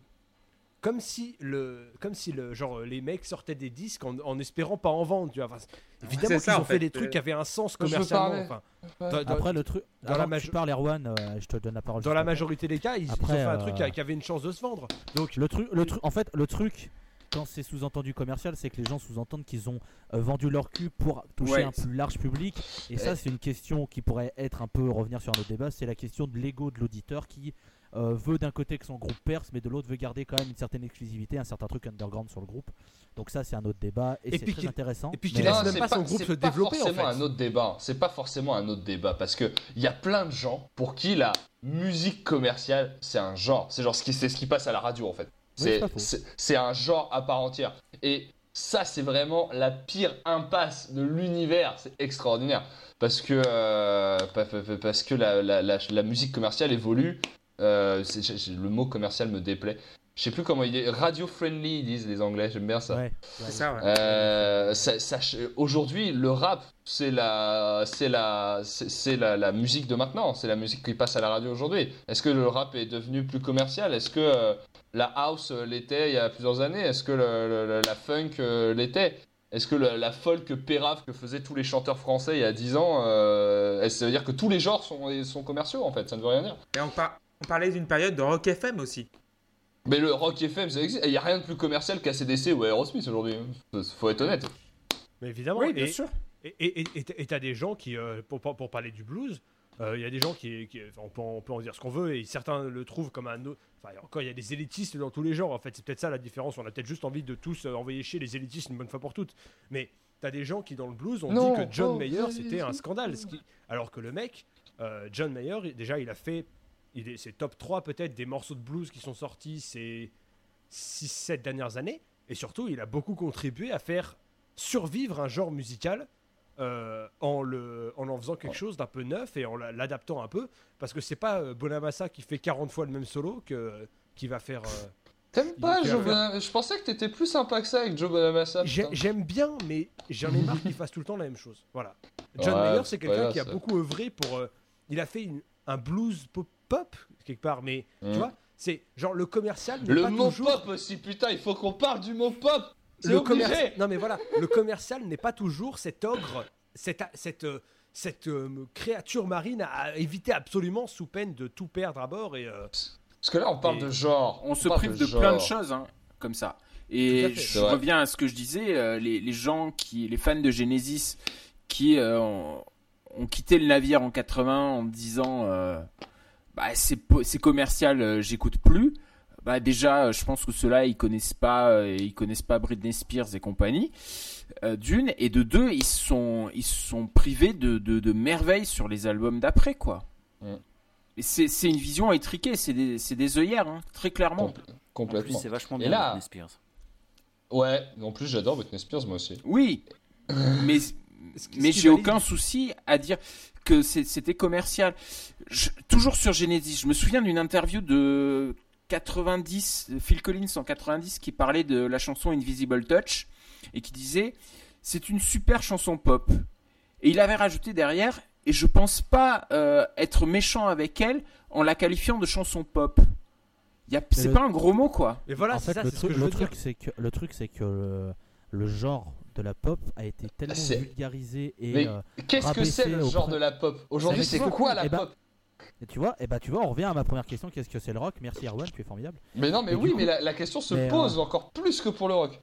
Comme si, le, comme si le, genre, les mecs sortaient des disques en, en espérant pas en vendre. Tu vois. Enfin, évidemment qu'ils ont fait, fait. des trucs qui avaient un sens commercialement. Enfin, dans, dans- Après, le truc. dans la que majo- tu parles, Erwan, euh, je te donne la parole. dans la majorité des cas, ils, ils ont Après, fait un euh, truc qui avait une chance de se vendre. Donc, Le truc, le truc, en fait, le truc, quand c'est sous-entendu commercial, c'est que les gens sous-entendent qu'ils ont euh, vendu leur cul pour toucher Ouais. un plus large public. Et ça, c'est une question qui pourrait être un peu revenir sur un autre débat. C'est la question de l'ego de l'auditeur qui euh, veut d'un côté que son groupe perce, mais de l'autre veut garder quand même une certaine exclusivité, un certain truc underground sur le groupe. Donc ça, c'est un autre débat et, Et c'est puis très intéressant. et puis qu'il laisse même c'est pas son groupe c'est se pas développer, en forcément fait. un autre débat. C'est pas forcément un autre débat parce que il y a plein de gens pour qui la musique commerciale c'est un genre. C'est genre ce qui c'est ce qui passe à la radio en fait. C'est un genre à part entière. Et ça c'est vraiment la pire impasse de l'univers. C'est extraordinaire parce que euh, parce que la, la, la, la musique commerciale évolue. Euh, le mot commercial me déplaît. Je sais plus comment il est. Radio friendly ils disent les Anglais. J'aime bien ça. Ouais, C'est ça, ouais. Euh, ça- ça- Aujourd'hui, le rap, c'est la, c'est la, c'est la, la musique de maintenant. C'est la musique qui passe à la radio aujourd'hui. Est-ce que le rap est devenu plus commercial? Est-ce que euh, la house euh, l'était il y a plusieurs années? Est-ce que le- le- la funk euh, l'était? Est-ce que le- la folk pérave que faisaient tous les chanteurs français il y a 10 ans, euh, ça veut dire que tous les genres sont, sont commerciaux en fait? Ça ne veut rien dire. Et on, par- on parlait d'une période de rock FM aussi. Mais le rock FM, ça existe. Il n'y a rien de plus commercial qu'ACDC ou Aerosmith aujourd'hui. Faut être honnête. mais évidemment. Oui, bien et- sûr. Et t'as des gens qui, euh, pour, pour, parler du blues, Euh, Il y a des gens qui, on, peut, en- on peut en dire ce qu'on veut et certains le trouvent comme un autre. Enfin, encore, il y a des élitistes dans tous les genres. En fait, c'est peut-être ça la différence. On a peut-être juste envie de tous euh, envoyer chier les élitistes une bonne fois pour toutes. Mais t'as des gens qui dans le blues ont Non, dit que John oh, Mayer c'était un scandale. ce qui- Alors que le mec, euh, John Mayer, déjà, il a fait. C'est top 3 peut-être des morceaux de blues qui sont sortis ces 6-7 dernières années. Et surtout, il a beaucoup contribué à faire survivre un genre musical euh, en, le, en en faisant quelque chose d'un peu neuf et en la- l'adaptant un peu. Parce que c'est pas euh, Bonamassa qui fait 40 fois le même solo que, qui va faire. euh, T'aimes pas Joe. Bonamassa Je pensais que t'étais plus sympa que ça avec Joe Bonamassa. J'aime bien, mais j'en ai marre qu'il fasse tout le temps la même chose. Voilà. John Ouais, Mayer, c'est quelqu'un qui a beaucoup œuvré pour. euh, il a fait une- un blues pop, pop, quelque part, mais Mm. tu vois, c'est genre le commercial. Le pas mot toujours... pop aussi, putain, il faut qu'on parle du mot pop le commercial. Non mais voilà, le commercial n'est pas toujours cet ogre, cette cette euh, cette euh, créature marine à éviter absolument sous peine de tout perdre à bord et. euh, Parce que là, on parle Et de genre. On se prive de plein de choses, hein, comme ça. Et je reviens à ce que je disais, euh, les, les gens qui, les fans de Genesis, qui euh, ont, ont quitté le navire en 80 en disant, euh, bah c'est commercial, euh, j'écoute plus. Bah déjà, euh, je pense que ceux-là, ils connaissent pas, euh, ils connaissent pas Britney Spears et compagnie. euh, D'une et de deux, ils sont, ils sont privés de, de, de merveilles sur les albums d'après, quoi. Mm. Et c'est c'est une vision étriquée, c'est des, c'est des œillères, hein, très clairement. Compl- En plus, complètement. c'est vachement Et bien là- Britney Spears. Ouais, en plus, j'adore Britney Spears, moi aussi. Oui, mais, mais j'ai aucun souci à dire que c'était commercial. Je- toujours sur Genesis, je me souviens d'une interview de 90, de Phil Collins en 90, qui parlait de la chanson Invisible Touch et qui disait c'est une super chanson pop. Et il avait rajouté derrière et je pense pas euh, être méchant avec elle en la qualifiant de chanson pop. Y a- C'est le- pas un gros mot quoi. Et voilà, en fait, ça, le, c'est ce truc, que je le veux dire. truc, c'est que le truc, c'est que le, le genre de la pop a été tellement C'est- vulgarisé et Mais euh, Qu'est-ce que c'est le genre de la pop Aujourd'hui, c'est quoi quoi la Eh ben, pop et tu vois, et bah tu vois, on revient à ma première question, qu'est-ce que c'est le rock? Merci Erwan, tu es formidable. Mais non, mais Et oui, mais la, la question se Mais, pose euh, encore plus que pour le rock.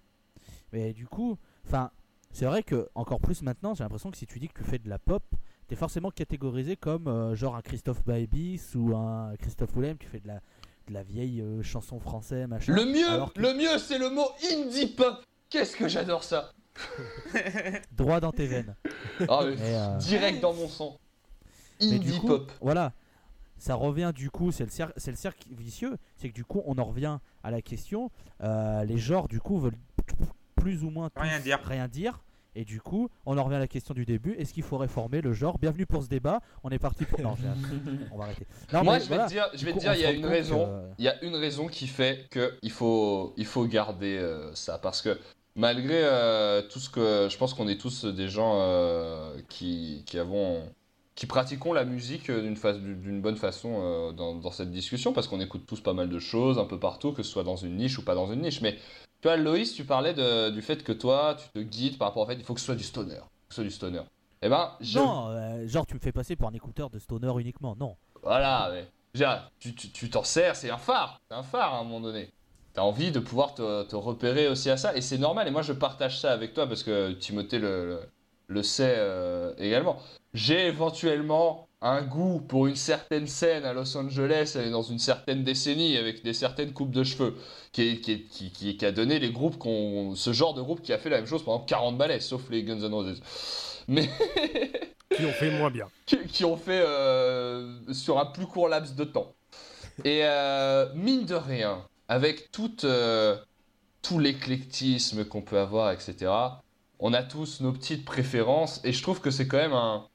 Mais du coup, enfin, c'est vrai que encore plus maintenant, j'ai l'impression que si tu dis que tu fais de la pop, t'es forcément catégorisé comme euh, genre un Christophe Baebis ou un Christophe Willem, tu fais de la, de la vieille euh, chanson française, machin. Le mieux, que- le mieux, c'est le mot indie pop. Qu'est-ce que j'adore ça Droit dans tes veines. Ah, mais euh, Direct dans mon sang. Mais du Indie coup, pop. voilà, ça revient du coup, c'est le, cer- c'est le cercle vicieux, c'est que du coup, on en revient à la question, euh, les genres du coup veulent plus ou moins Rien dire. rien dire, et du coup, on en revient à la question du début, est-ce qu'il faut réformer le genre? Bienvenue pour ce débat, on est parti pour... Non, j'ai un truc, on va arrêter. Non, Moi, mais je vais voilà, te dire, je du vais coup, te dire, il y a une raison. que- Il y a une raison qui fait que il faut, il faut garder euh, ça parce que malgré euh, tout ce que je pense qu'on est tous des gens euh, qui, qui avons qui pratiquons la musique euh, d'une fa- bonne façon euh, dans, dans cette discussion parce qu'on écoute tous pas mal de choses un peu partout que ce soit dans une niche ou pas dans une niche. Mais tu vois Loïs tu parlais de- du fait que toi tu te guides par rapport au fait il faut que ce soit du stoner. Que ce soit du stoner. Et ben je Non, euh, genre tu me fais passer pour un écouteur de stoner uniquement, non. voilà, mais déjà, tu t'en sers, c'est un phare, c'est un phare à un moment donné. T'as envie de pouvoir te, te repérer aussi à ça, et c'est normal, et moi je partage ça avec toi parce que Timothée le, le, le sait euh, également. J'ai éventuellement un goût pour une certaine scène à Los Angeles et dans une certaine décennie avec des certaines coupes de cheveux qui, est- qui, est- qui, qui- qui a donné les groupes qu'on, ce genre de groupe qui a fait la même chose pendant 40 ballets, sauf les Guns N' Roses. Mais Qui ont fait moins bien. qui, qui ont fait euh, sur un plus court laps de temps. Et euh, mine de rien, avec tout, euh, tout l'éclectisme qu'on peut avoir, etc., on a tous nos petites préférences et je trouve que c'est quand même un...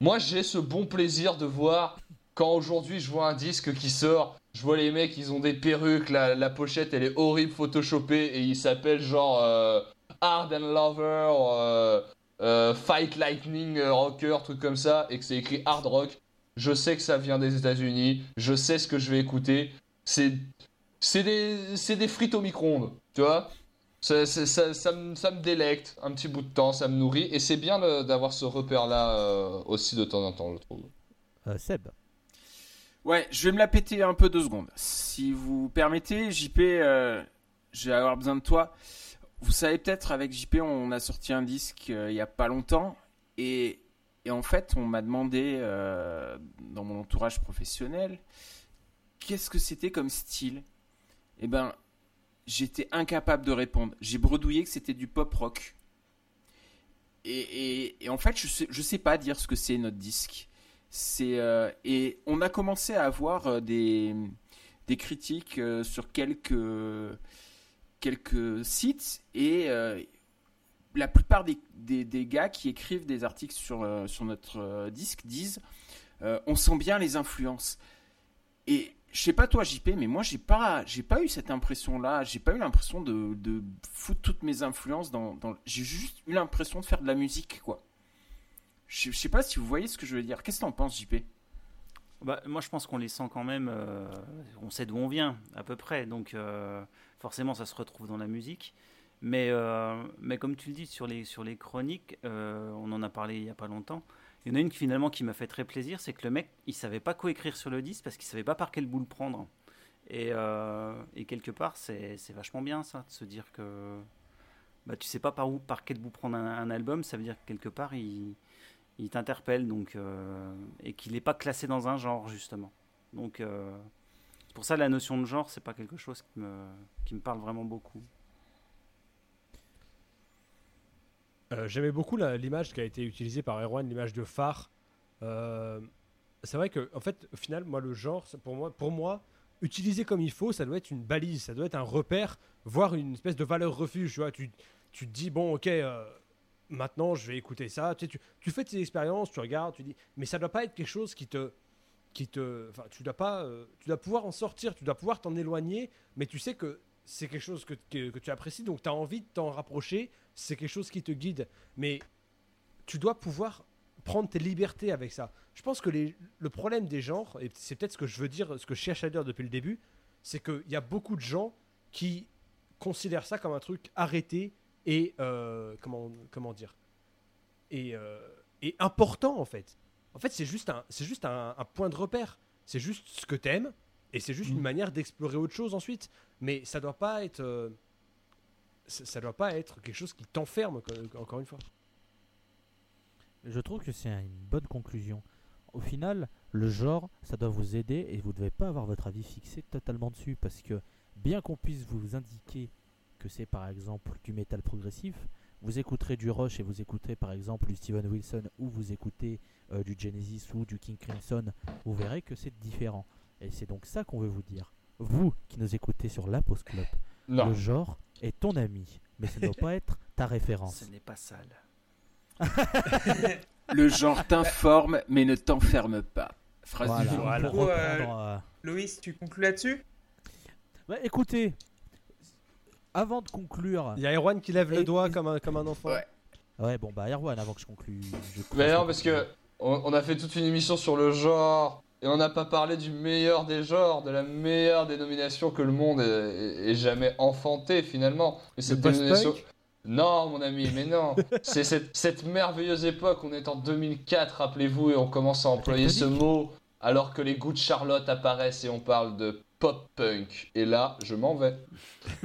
Moi j'ai ce bon plaisir de voir quand aujourd'hui je vois un disque qui sort, je vois les mecs, ils ont des perruques, la, pochette elle est horrible photoshopée et il s'appelle genre euh, Hard and Lover, euh, Fight Lightning Rocker, truc comme ça, et que c'est écrit hard rock, je sais que ça vient des États-Unis, je sais ce que je vais écouter. C'est c'est des c'est des frites au micro-ondes, tu vois. Ça, ça, ça, ça me, ça me délecte un petit bout de temps, ça me nourrit, et c'est bien d'avoir ce repère-là euh, aussi de temps en temps, je trouve. Euh, Seb, Ouais, je vais me la péter un peu deux secondes. Si vous permettez, JP, euh, je vais avoir besoin de toi. Vous savez peut-être, avec JP, on a sorti un disque euh, il y a pas longtemps. Et, et en fait, on m'a demandé euh, dans mon entourage professionnel qu'est-ce que c'était comme style? Eh ben, j'étais incapable de répondre. J'ai bredouillé que c'était du pop rock. Et, en fait, je sais, sais pas dire ce que c'est notre disque. Euh, et on a commencé à avoir euh, des critiques euh, sur quelques sites et la plupart des, gars qui écrivent des articles sur, sur notre disque disent on sent bien les influences. Sais pas toi JP, mais moi j'ai pas j'ai pas eu cette impression là, j'ai pas eu l'impression de, foutre toutes mes influences dans, j'ai juste eu l'impression de faire de la musique quoi. Je sais pas si vous voyez ce que je veux dire. Qu'est-ce que t'en penses JP Bah, moi, je pense qu'on les sent quand même. euh, on sait d'où on vient, à peu près. Donc, euh, forcément, ça se retrouve dans la musique. Mais, euh, mais comme tu le dis, sur les, sur les chroniques, on en a parlé il n'y a pas longtemps. Il y en a une qui, finalement qui m'a fait très plaisir c'est que le mec, il savait pas quoi écrire sur le disque parce qu'il savait pas par quel bout le prendre. Et, euh, et quelque part, c'est vachement bien ça, de se dire que bah, tu sais pas par, où, par quel bout prendre un, album. Ça veut dire que quelque part, il, t'interpelle donc euh, et qu'il n'est pas classé dans un genre justement. Donc euh, pour ça la notion de genre c'est pas quelque chose qui me parle vraiment beaucoup. Euh, J'aimais beaucoup l'image qui a été utilisée par Erwan, l'image de phare. Euh, c'est vrai que, en fait, au final, moi, le genre, pour moi, pour moi, utilisé comme il faut, ça doit être une balise, ça doit être un repère, voire une espèce de valeur refuge. Tu vois, tu, tu te dis, bon, ok, euh, maintenant, je vais écouter ça. Tu, tu, fais tes expériences, tu regardes, tu dis, mais ça doit pas être quelque chose qui te, qui te, tu dois pas, tu dois pouvoir en sortir, tu dois pouvoir t'en éloigner, mais tu sais que c'est quelque chose que, que, que tu apprécies, donc tu as envie de t'en rapprocher, c'est quelque chose qui te guide, mais tu dois pouvoir prendre tes libertés avec ça. Je pense que les- le problème des genres, et c'est peut-être ce que je veux dire, ce que je cherche à dire depuis le début, c'est qu'il y a beaucoup de gens qui considèrent ça comme un truc arrêté et euh, comment, comment dire et, euh, et important en fait. En fait, c'est juste un, c'est juste un, un point de repère. C'est juste ce que t'aimes et c'est juste une manière d'explorer autre chose ensuite. Mais ça doit pas être, euh, ça, doit pas être quelque chose qui t'enferme co- encore une fois. Je trouve que c'est une bonne conclusion. Au final, le genre, ça doit vous aider et vous ne devez pas avoir votre avis fixé totalement dessus parce que bien qu'on puisse vous indiquer que c'est par exemple du métal progressif, vous écouterez du Rush et vous écouterez par exemple du Steven Wilson ou vous écoutez euh, du Genesis ou du King Crimson, vous verrez que c'est différent. Et c'est donc ça qu'on veut vous dire. Vous qui nous écoutez sur la Pause Club, Non. le genre est ton ami, mais ça ne doit pas être ta référence. Ce n'est pas sale. Le genre t'informe mais ne t'enferme pas. Phrase Voilà, du jour. Voilà. pour euh, euh, Loïs, tu conclus là-dessus? Bah, écoutez, avant de conclure. Il y a Erwan qui lève Et- le doigt comme un, comme un enfant. Ouais. Ouais, bon, bah, Erwan, avant que je conclue. je Mais non, parce conclure. que on, on a fait toute une émission sur le genre et on n'a pas parlé du meilleur des genres, de la meilleure dénomination que le monde ait, jamais enfantée finalement. Et cette dénomination. Non, mon ami, mais non. C'est cette, cette merveilleuse époque, on est en 2004, rappelez-vous, et on commence à employer ce mot alors que les goûts de Charlotte apparaissent et on parle de pop-punk. Et là, je m'en vais.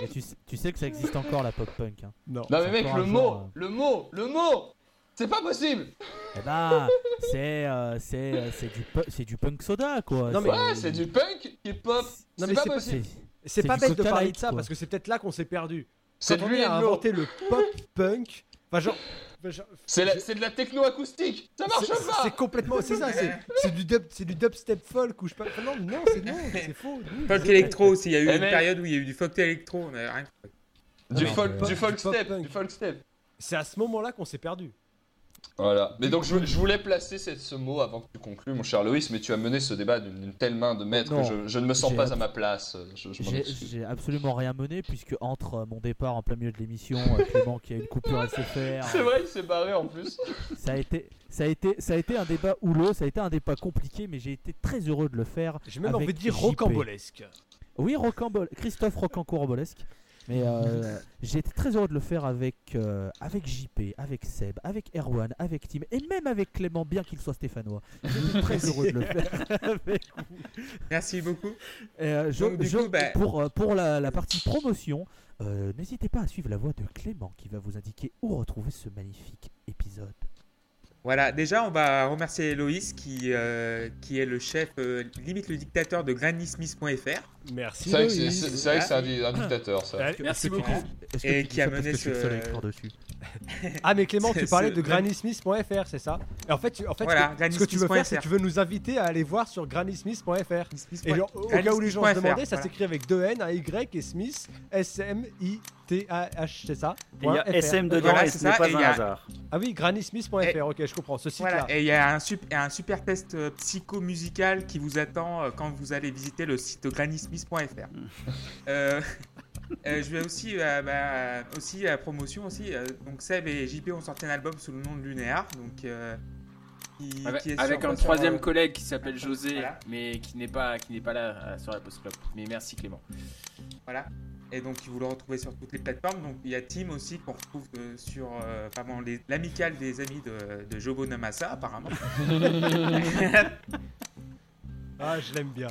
Mais tu, sais- tu sais que ça existe encore la pop punk. Hein. Non. Non, mais mec, encore le mot, genre, euh. le mot, le mot C'est pas possible Eh bah, c'est euh, c'est euh, c'est du pu- c'est du punk soda quoi. Non, mais- Ouais, c'est du punk. Non, C'est pas c'est possible. c'est- pas du bête de Coca parler Light, de ça quoi. parce que c'est peut-être là qu'on s'est perdu. C'est Quand de on lui et de l'eau. inventer le pop punk. Enfin, genre. enfin, genre- C'est la- c'est de la techno acoustique. Ça marche c'est- pas. C'est complètement. C'est ça, c'est c'est du, dub, c'est du dubstep folk ou je sais pas. enfin, non, non, c'est non, c'est faux. Folk c'est- électro aussi, il y a eu Eh, une mais- période où il y a eu du folk électro, on avait rien. Du Non, folk, mais- du folk du pop step, punk. du folk step. C'est à ce moment-là qu'on s'est perdu. Voilà. Mais donc je, je voulais placer cette- ce mot avant que tu conclues, mon cher Loïs, mais tu as mené ce débat d'une telle main de maître Non. que je, je ne me sens pas à ma place. J'ai absolument rien mené puisque entre mon départ en plein milieu de l'émission, euh, Clément qui a une coupure SFR, C'est vrai, il s'est barré en plus. ça a été ça a été ça a été un débat houleux, ça a été un débat compliqué, mais j'ai été très heureux de le faire. J'ai même Avec envie de dire JP. rocambolesque. Oui, Rocambole, Christophe Rocancourbolesque. Mais euh, j'ai été très heureux de le faire avec, euh, avec JP, avec Seb, avec Erwan, avec Tim et même avec Clément, bien qu'il soit stéphanois. J'étais très heureux de le faire avec vous. Merci beaucoup. Et, euh, je- Donc, du je- coup, bah- pour, pour la, la partie promotion, euh, n'hésitez pas à suivre la voix de Clément qui va vous indiquer où retrouver ce magnifique épisode. Voilà, déjà, on va remercier Loïs qui, euh, qui est le chef, euh, limite le dictateur de granny-smith.fr Merci. C'est vrai que c'est- un, un dictateur, ça. Allez, Merci beaucoup. Et qui a mené ce- Ah mais Clément, tu parlais de granny-smith.fr, c'est ça? Et en fait, tu- en fait Voilà, ce, que, ce que tu veux faire, c'est que tu veux nous inviter à aller voir sur granny-smith.fr. Et genre, au Granny cas où les gens se Smith.fr, demandaient, ça voilà. s'écrit avec deux N, un Y et Smith, S-M-I-T-A-H, c'est ça? Et il y a SM dedans Voilà, et c'est ce n'est pas un hasard. Ah oui, granny-smith.fr, ok, je comprends, ce site-là. Voilà, et il y a un, sup- un super test euh, psycho-musical qui vous attend euh, quand vous allez visiter le site grannysmith.fr. euh, euh, je vais aussi, euh, bah, aussi à promotion aussi. euh, donc Seb et JP ont sorti un album sous le nom de Lunéar, donc euh, qui, Avec, qui est avec sur- un troisième euh, collègue qui s'appelle José, Voilà. mais qui n'est pas, qui n'est pas là sur la post club. Mais merci Clément. Voilà. Et donc, vous le retrouvez sur toutes les plateformes. Donc, il y a Tim aussi qu'on retrouve euh, sur euh, pardon, les- l'amicale des amis de, de Jobo Namasa, apparemment. Ah, je l'aime bien.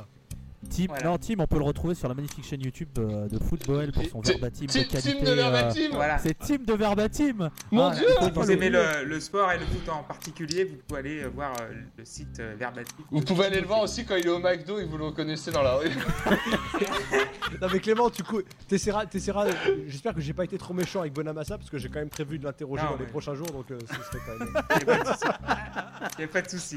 Tim, Voilà. non, Tim, on peut le retrouver sur la magnifique chaîne YouTube euh, de Football pour son Ti- verbatim de Team, qualité. team de euh, verbatim voilà. C'est Tim de verbatim Mon Ah, Dieu Si vous aimez le, le sport et le foot en particulier, vous pouvez aller euh, voir euh, le site euh, Verbatim. Vous pouvez aller le voir aussi quand il est au McDo et vous le reconnaissez dans la rue. Non mais Clément, tu cou... t'essaieras. J'espère que j'ai pas été trop méchant avec Bonamassa parce que j'ai quand même prévu de l'interroger dans les prochains jours, donc euh, ce serait quand même. Il n'y a pas de souci. Il y a pas de souci.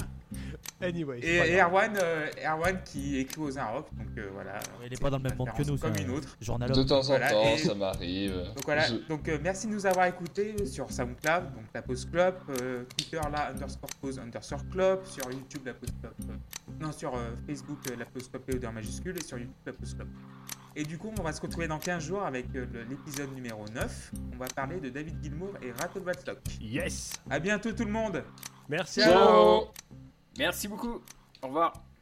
Anyway. Et. Erwan, euh, Erwan qui écrit aux Donc euh, voilà. Il n'est pas dans le même monde que nous, Comme une un autre. Journal De temps en Voilà, temps, et- ça m'arrive. Donc voilà, Je- donc euh, merci de nous avoir écoutés sur SoundCloud, donc la Pause Club, euh, Twitter là, underscore pause underscore club, sur YouTube la Pause Club, euh, non sur euh, Facebook euh, la Pause Club POD en majuscule et sur YouTube la Pause Club. Et du coup, on va se retrouver dans 15 jours avec euh, l'épisode numéro 9. On va parler de David Gilmour et Rattle Batlock. Yes. À bientôt tout le monde Merci. Ciao. Ciao Merci beaucoup. Au revoir.